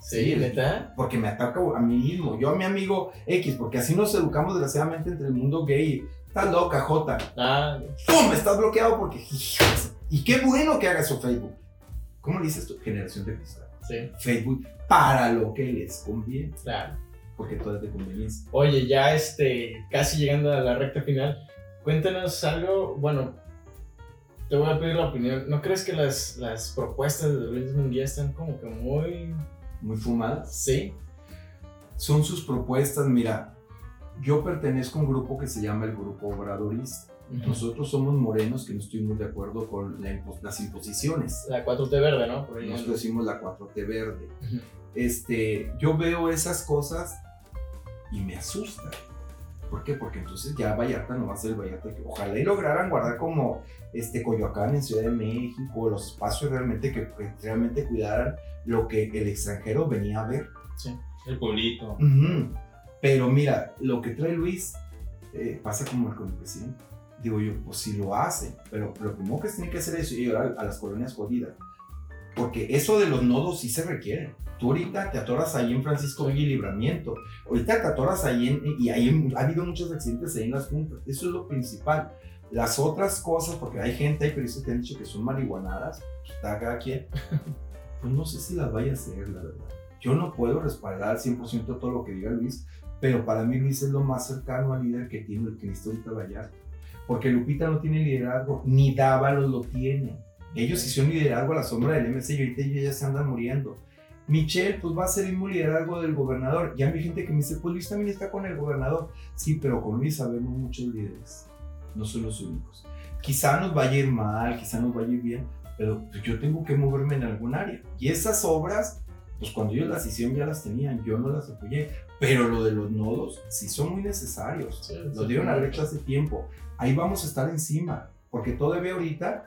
Sí, ¿neta? Porque me ataca a mí mismo, yo a mi amigo X, porque así nos educamos desgraciadamente entre el mundo gay. Estás loca, J. Ah, ¡Pum! Estás bloqueado porque. Y qué bueno que haga eso Facebook. ¿Cómo le dices tú? Generación de cristal. sí, Facebook para lo que les conviene, claro. porque todo es de conveniencia. Oye, ya este, casi llegando a la recta final, cuéntanos algo, bueno, te voy a pedir la opinión. ¿No crees que las, las propuestas de Luis Munguía están como que muy... Muy fumadas. Sí? Son sus propuestas, mira. Yo pertenezco a un grupo que se llama el Grupo Obradorista. Nosotros somos morenos que no estuvimos de acuerdo con la impos- las imposiciones. La 4T verde, ¿no? Por ahí Nosotros decimos la 4T verde. Ujú. este, yo veo esas cosas y me asusta. ¿Por qué? Porque entonces ya Vallarta no va a ser el Vallarta que ojalá y lograran guardar como este Coyoacán en Ciudad de México, los espacios realmente que, que realmente cuidaran lo que el extranjero venía a ver. El pueblito. Ujú. Pero mira, lo que trae Luis eh, pasa como con el presidente. Digo yo, pues si lo hacen, pero lo primero que tiene que hacer es ir a, a las colonias jodidas. Porque eso de los nodos sí se requiere. Tú ahorita te atoras ahí en Francisco Villa y Libramiento. Ahorita te atoras ahí en, y hay, ha habido muchos accidentes ahí en las juntas. Eso es lo principal. Las otras cosas, porque hay gente, hay periodistas que han dicho que son marihuanadas, pues, está cada quien. Pues no sé si las vaya a hacer, la verdad. Yo no puedo respaldar al 100% todo lo que diga Luis, pero para mí Luis es lo más cercano al líder que tiene el necesita ahorita Vallarta. Porque Lupita no tiene liderazgo, ni Dávalos lo tiene. Ellos hicieron liderazgo a la sombra del MC y ahorita ellos ya se andan muriendo. Michelle, pues va a ser el mismo liderazgo del gobernador. Ya hay gente que me dice, pues Luis también está con el gobernador. Sí, pero con Luis sabemos muchos líderes. No son los únicos. Quizá nos vaya a ir mal, quizá nos vaya a ir bien, pero yo tengo que moverme en algún área. Y esas obras, pues cuando ellos las hicieron ya las tenían, yo no las apoyé. Pero lo de los nodos sí son muy necesarios. Sí, Lo sí. dieron a Recha hace tiempo. Ahí vamos a estar encima, porque todavía ahorita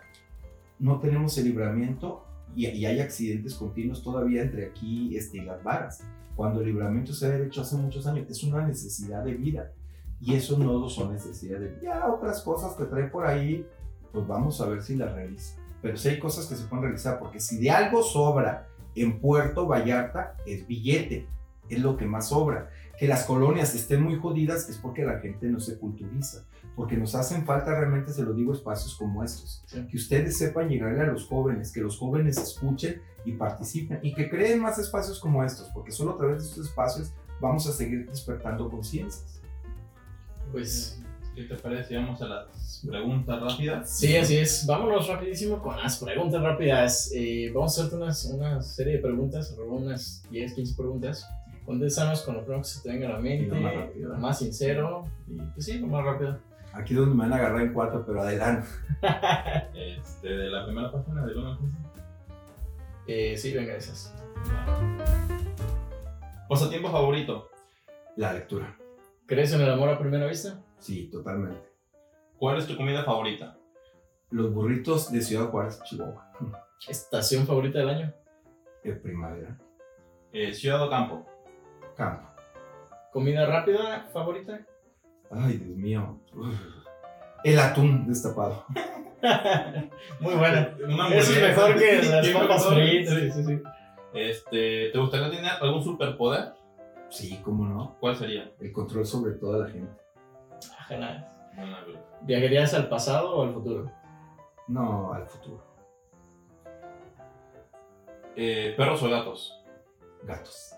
no tenemos el libramiento y, y hay accidentes continuos todavía entre aquí este, y las varas. Cuando el libramiento se ha hecho hace muchos años, es una necesidad de vida. Y esos nodos son necesidad de vida. Ya otras cosas que trae por ahí, pues vamos a ver si las realiza. Pero sí hay cosas que se pueden realizar, porque si de algo sobra en Puerto Vallarta, es billete, es lo que más sobra. Que las colonias estén muy jodidas es porque la gente no se culturiza, porque nos hacen falta realmente, se lo digo, espacios como estos. Sí. Que ustedes sepan llegarle a los jóvenes, que los jóvenes escuchen y participen y que creen más espacios como estos, porque solo a través de estos espacios vamos a seguir despertando conciencias. Pues ¿Qué te parece? Vamos a las preguntas rápidas. sí, así es. Vámonos rapidísimo con las preguntas rápidas. Eh, vamos a hacerte unas, una serie de preguntas, unas 10, 15 preguntas. Contéstanos con lo primero que se te venga a la mente, lo más rápido, lo más sincero y pues sí, lo más rápido. Aquí es donde me van a agarrar en cuatro, pero adelante. Este, de la primera página de Luna Eh, sí, venga, esas. Pasatiempo favorito. La lectura. ¿Crees en el amor a primera vista? Sí, totalmente. ¿Cuál es tu comida favorita? Los burritos de Ciudad Juárez, Chihuahua. ¿Estación favorita del año? De primavera. Eh, ciudad o campo. Campo. ¿Comida rápida favorita? Ay, Dios mío. Uf. El atún destapado. Muy buena. Una Eso es mejor que las Sí, papas mejor. fritas. Sí, sí, sí. Este, ¿te gustaría tener algún superpoder? Sí, cómo no. ¿Cuál sería? El control sobre toda la gente. Genial. Bueno, a ver. ¿Viajarías al pasado o al futuro? No, al futuro. Eh, ¿Perros o gatos? Gatos.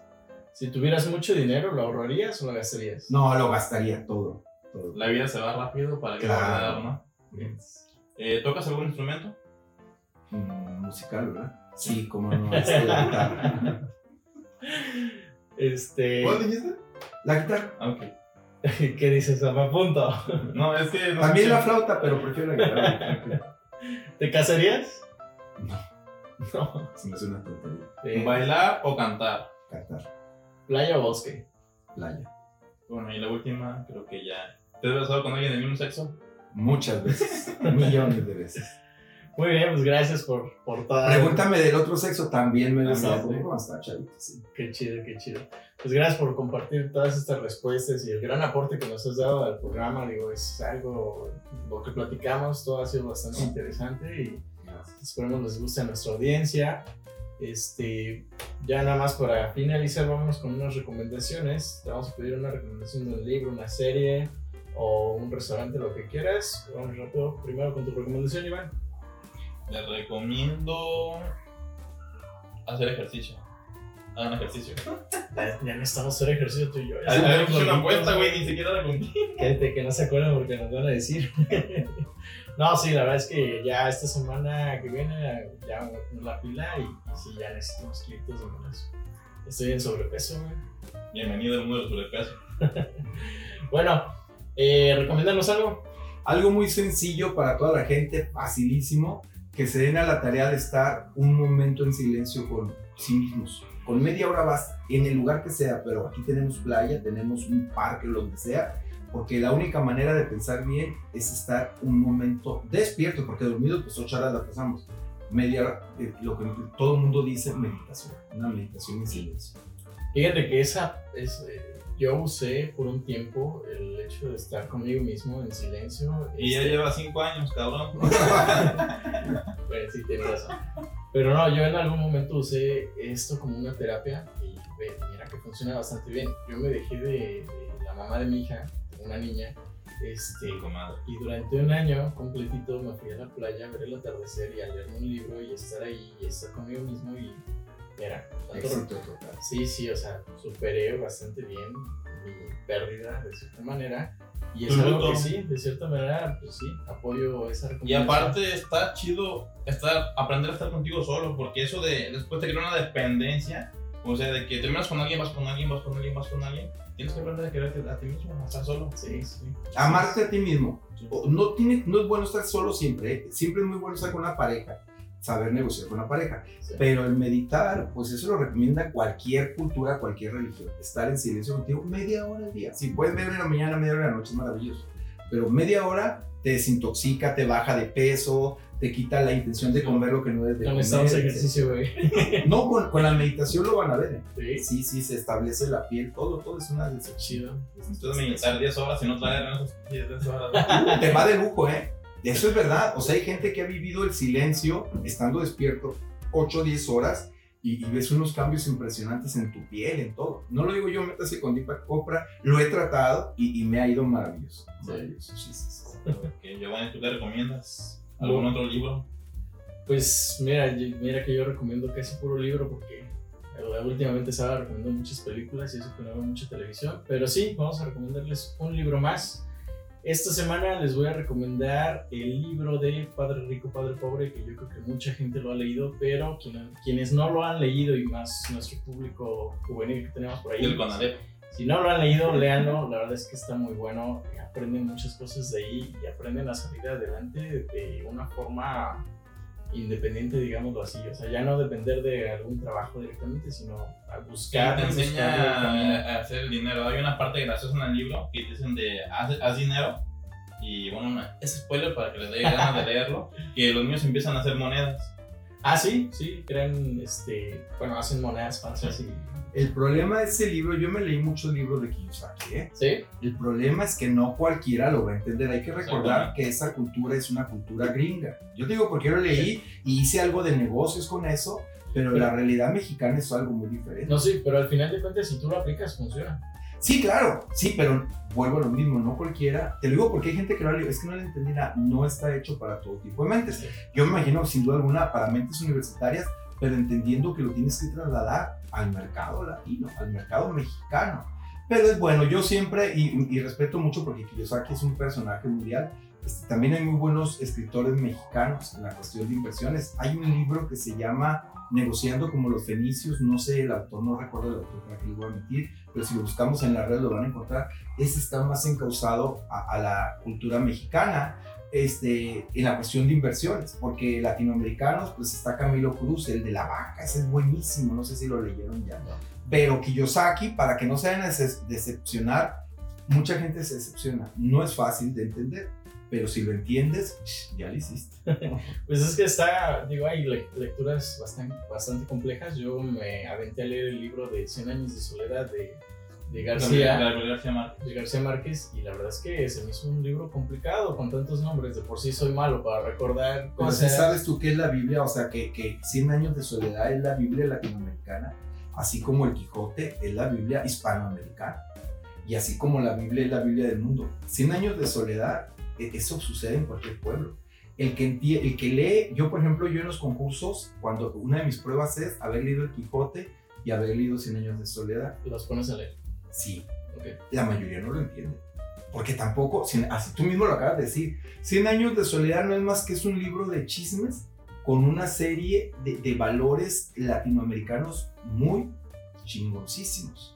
Si tuvieras mucho dinero, ¿lo ahorrarías o lo gastarías? No, lo gastaría todo. todo. La vida se va rápido para que Claro. guardar, ¿no? Eh, ¿Tocas algún instrumento? Mm, musical, ¿verdad? Sí, cómo no. Este, la guitarra. Este. dijiste? La guitarra. Ah, Ok. ¿Qué dices? Me apunto. No, es que no También sé. la flauta, pero prefiero la guitarra. ¿Te casarías? No, No. se me hace una tontería. ¿Bailar o cantar? Cantar. ¿Playa o bosque? Playa. Bueno, y la última, creo que ya. ¿Te has besado con alguien del mismo sexo? Muchas veces. millones de veces. Muy bien, pues gracias por, por toda. Pregúntame del otro sexo, también me sí. ¿Cómo está, chavito? Sí. Qué chido, qué chido. Pues gracias por compartir todas estas respuestas y el gran aporte que nos has dado al programa. Digo, es algo, lo que platicamos, todo ha sido bastante interesante y esperemos les guste a nuestra audiencia. Este, ya nada más para finalizar, vámonos con unas recomendaciones. Te vamos a pedir una recomendación de un libro, una serie o un restaurante, lo que quieras. Vamos rápido. Primero con tu recomendación, Iván. Les recomiendo hacer ejercicio. Hagan ejercicio. Ya, ya necesitamos hacer ejercicio tú y yo. Ya una apuesta, güey, ni siquiera la cumplí. Cállate, que no se acuerdan porque nos van a decir. no, sí, la verdad es que ya esta semana que viene ya voy a poner la pila y, y sí, ya necesito unos kilitos de menos. Estoy en sobrepeso, güey. Bienvenido al mundo del sobrepeso. Bueno, eh, recomiéndanos algo. Algo muy sencillo para toda la gente, facilísimo, que se den a la tarea de estar un momento en silencio con sí mismos. Con media hora vas en el lugar que sea, pero aquí tenemos playa, tenemos un parque, lo que sea, porque la única manera de pensar bien es estar un momento despierto, porque dormido pues ocho horas la pasamos. Media hora, eh, lo que todo el mundo dice, meditación, una meditación en silencio. Fíjate que esa es. Yo usé por un tiempo el hecho de estar conmigo mismo en silencio. Y ya este, lleva 5 años, cabrón. Pues sí, tienes razón. Pero no, yo en algún momento usé esto como una terapia y mira que funciona bastante bien. Yo me dejé de, de la mamá de mi hija, una niña, este, y durante un año completito me fui a la playa a ver el atardecer y a leerme un libro y estar ahí y estar conmigo mismo y era tanto Éxito total. Sí, sí, o sea, superé bastante bien mi pérdida de cierta manera. Y es Tu algo que sí, de cierta manera, pues sí, apoyo esa Y aparte está chido estar, aprender a estar contigo solo, porque eso de después te crea una dependencia, o sea, de que terminas con alguien, vas con alguien, vas con alguien, vas con alguien, tienes que aprender a quererte a ti mismo, a estar solo. Sí, sí. Amarte a ti mismo. Sí. No, tiene, no es bueno estar solo siempre, ¿eh? siempre es muy bueno estar con una pareja, saber negociar con la pareja. sí. Pero el meditar, pues eso lo recomienda cualquier cultura, cualquier religión. Estar en silencio contigo media hora al día. Si puedes ver en la mañana, media hora en la noche, es maravilloso. Pero media hora te desintoxica, te baja de peso, te quita la intención de comer lo que no debes de comer. necesitamos ejercicio, güey. No, con, con la meditación lo van a ver. ¿eh? Sí, Sí, sí, se establece la piel, todo, todo es una decepción. chido. Entonces meditar 10 horas y no traer en esas 10 horas. te va de lujo, ¿eh? Eso es verdad. O sea, hay gente que ha vivido el silencio estando despierto 8 o 10 horas y, y ves unos cambios impresionantes en tu piel, en todo. No lo digo yo, métase con Deepak Chopra, lo he tratado y, y me ha ido maravilloso. Maravilloso, sí, sí, sí. Ok, Giovanni, ¿tú qué recomiendas? ¿Algún otro libro? Pues mira, yo- mira que yo recomiendo casi puro libro porque eh, últimamente estaba recomendando muchas películas y eso que no veo mucha televisión. Pero sí, vamos a recomendarles un libro más. Esta semana les voy a recomendar el libro de Padre Rico, Padre Pobre, que yo creo que mucha gente lo ha leído, pero quien- quienes no lo han leído y más nuestro público juvenil que tenemos por ahí, el si no lo han leído, léanlo. La verdad es que está muy bueno. Aprenden muchas cosas de ahí y aprenden a salir adelante de una forma independiente, digámoslo así. O sea, ya no depender de algún trabajo directamente, sino a buscar. te enseña a hacer el dinero. Hay una parte graciosa en el libro que dicen de haz, haz dinero. Y bueno, es spoiler para que les dé ganas de leerlo. Que los niños empiezan a hacer monedas. Ah, sí, sí, crean, este, bueno, hacen monedas falsas y... El problema de ese libro, yo me leí muchos libros de Kiyosaki, ¿eh? Sí, El problema es que no cualquiera lo va a entender. Hay que recordar que esa cultura es una cultura gringa. Yo te digo porque yo lo leí y hice algo de negocios con eso, pero la realidad mexicana es algo muy diferente. no, sí, pero al final de cuentas, si tú lo aplicas, funciona. Sí, claro, sí, pero vuelvo a lo mismo, no cualquiera. Te lo digo porque hay gente que le es que no le entendí nada, no está hecho para todo tipo de mentes. Yo me imagino, sin duda alguna, para mentes universitarias, pero entendiendo que lo tienes que trasladar al mercado latino, al mercado mexicano. Pero es bueno, yo siempre, y, y respeto mucho porque Kiyosaki es un personaje mundial, este, también hay muy buenos escritores mexicanos en la cuestión de inversiones. Hay un libro que se llama Negociando como los fenicios, no sé el autor, no recuerdo el autor para que lo voy a meter, pero si lo buscamos en la red lo van a encontrar. Ese está más encausado a, a la cultura mexicana este, en la cuestión de inversiones, porque latinoamericanos, pues está Camilo Cruz, el de la vaca, ese es buenísimo, no sé si lo leyeron ya. Pero Kiyosaki, para que no se vayan a decepcionar, mucha gente se decepciona. No es fácil de entender, pero si lo entiendes, ya lo hiciste. Pues es que está, digo, hay le- lecturas bastante, bastante complejas. Yo me aventé a leer el libro de 100 años de soledad de, de García, García Márquez. de García Márquez y la verdad es que se me hizo un libro complicado con tantos nombres. De por sí soy malo para recordar Pero si cosas. sabes tú qué es la Biblia, o sea, que, que 100 años de soledad es la Biblia latinoamericana, así como el Quijote es la Biblia hispanoamericana, y así como la Biblia es la Biblia del mundo. 100 años de soledad, eso sucede en cualquier pueblo. El que, el que lee, yo por ejemplo, yo en los concursos, cuando una de mis pruebas es haber leído el Quijote y haber leído 100 años de soledad, Los pones a leer. sí, Ok. la mayoría no lo entiende. Porque tampoco, cien- así tú mismo lo acabas de decir, 100 años de soledad no es más que es un libro de chismes con una serie de, de valores latinoamericanos muy chingoncísimos.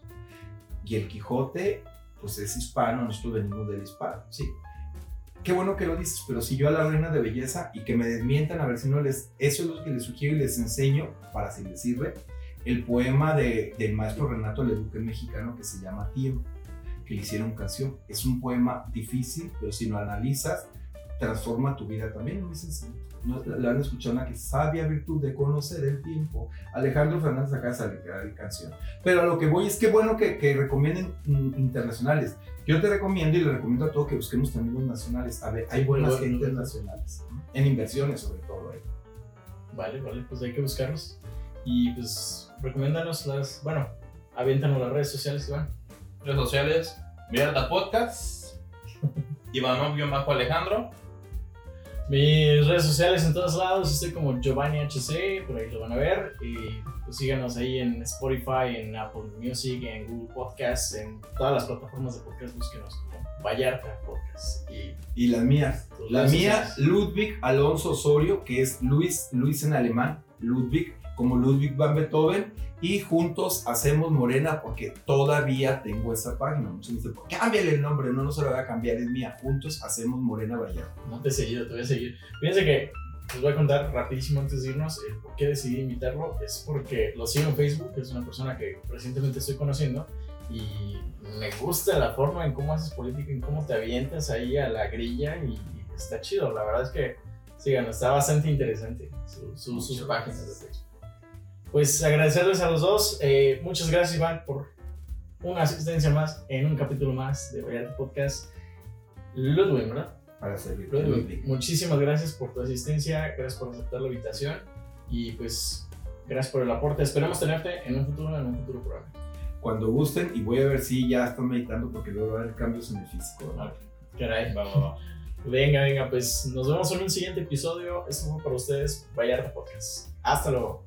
Y el Quijote, pues es hispano, nosotros venimos del hispano, sí. Qué bueno que lo dices, pero si yo a la reina de belleza y que me desmientan a ver si no les, eso es lo que les sugiero y les enseño para si les sirve, el poema de- del maestro Renato Leduc mexicano que se llama Tiempo que le hicieron canción. Es un poema difícil, pero si lo analizas, transforma tu vida también. Muy sencillo. No, la, la han escuchado una que sabia virtud de conocer el tiempo. Alejandro Fernández acá sale la canción. Pero a lo que voy es que bueno que, que recomienden mm, internacionales. Yo te recomiendo y le recomiendo a todos que busquemos también los nacionales. A ver, hay buenas Bueno, gentes bueno. nacionales. En inversiones sobre todo. ¿eh? Vale, vale, pues hay que buscarlos. Y pues recomiéndanos las. Bueno, aviéntanos las redes sociales, Iván. Redes sociales, Mierda Podcast, Iván-Alejandro. Mis redes sociales en todos lados, estoy como Giovanni HC, por ahí lo van a ver. Y pues síganos ahí en Spotify, en Apple Music, en Google Podcasts, en todas las plataformas de podcast, búsquenos como Vallarta Podcast. Y Y las mías. La mía, sociales. Ludwig Alonso Osorio, que es Luis, Luis en alemán, Ludwig, como Ludwig van Beethoven, y juntos hacemos Morena porque todavía tengo esa página. Muchos me dicen, "Pues, cámbiale el nombre, no, no se lo voy a cambiar, es mía. Juntos hacemos Morena Vallarta. No te he seguido, te voy a seguir. Fíjense que les voy a contar rapidísimo antes de irnos el por qué decidí invitarlo. Es porque lo sigo en Facebook, es una persona que recientemente estoy conociendo y me gusta la forma en cómo haces política, en cómo te avientas ahí a la grilla y, está chido. La verdad es que, síganlo, está bastante interesante su- su- sus páginas de Facebook. Pues agradecerles a los dos. eh, muchas gracias, Iván, por una asistencia más en un capítulo más de Vallarta Podcast. Ludwig, ¿verdad? Para servir. Ludwig, muchísimas gracias por tu asistencia, gracias por aceptar la invitación y pues gracias por el aporte. Esperamos tenerte en un futuro, en un futuro programa. Cuando gusten, y voy a ver si ya están meditando porque luego va a haber cambios en el físico. ¿no? Caray. Venga, venga, pues nos vemos en un siguiente episodio. Esto fue para ustedes, Vallarta Podcast. Hasta luego.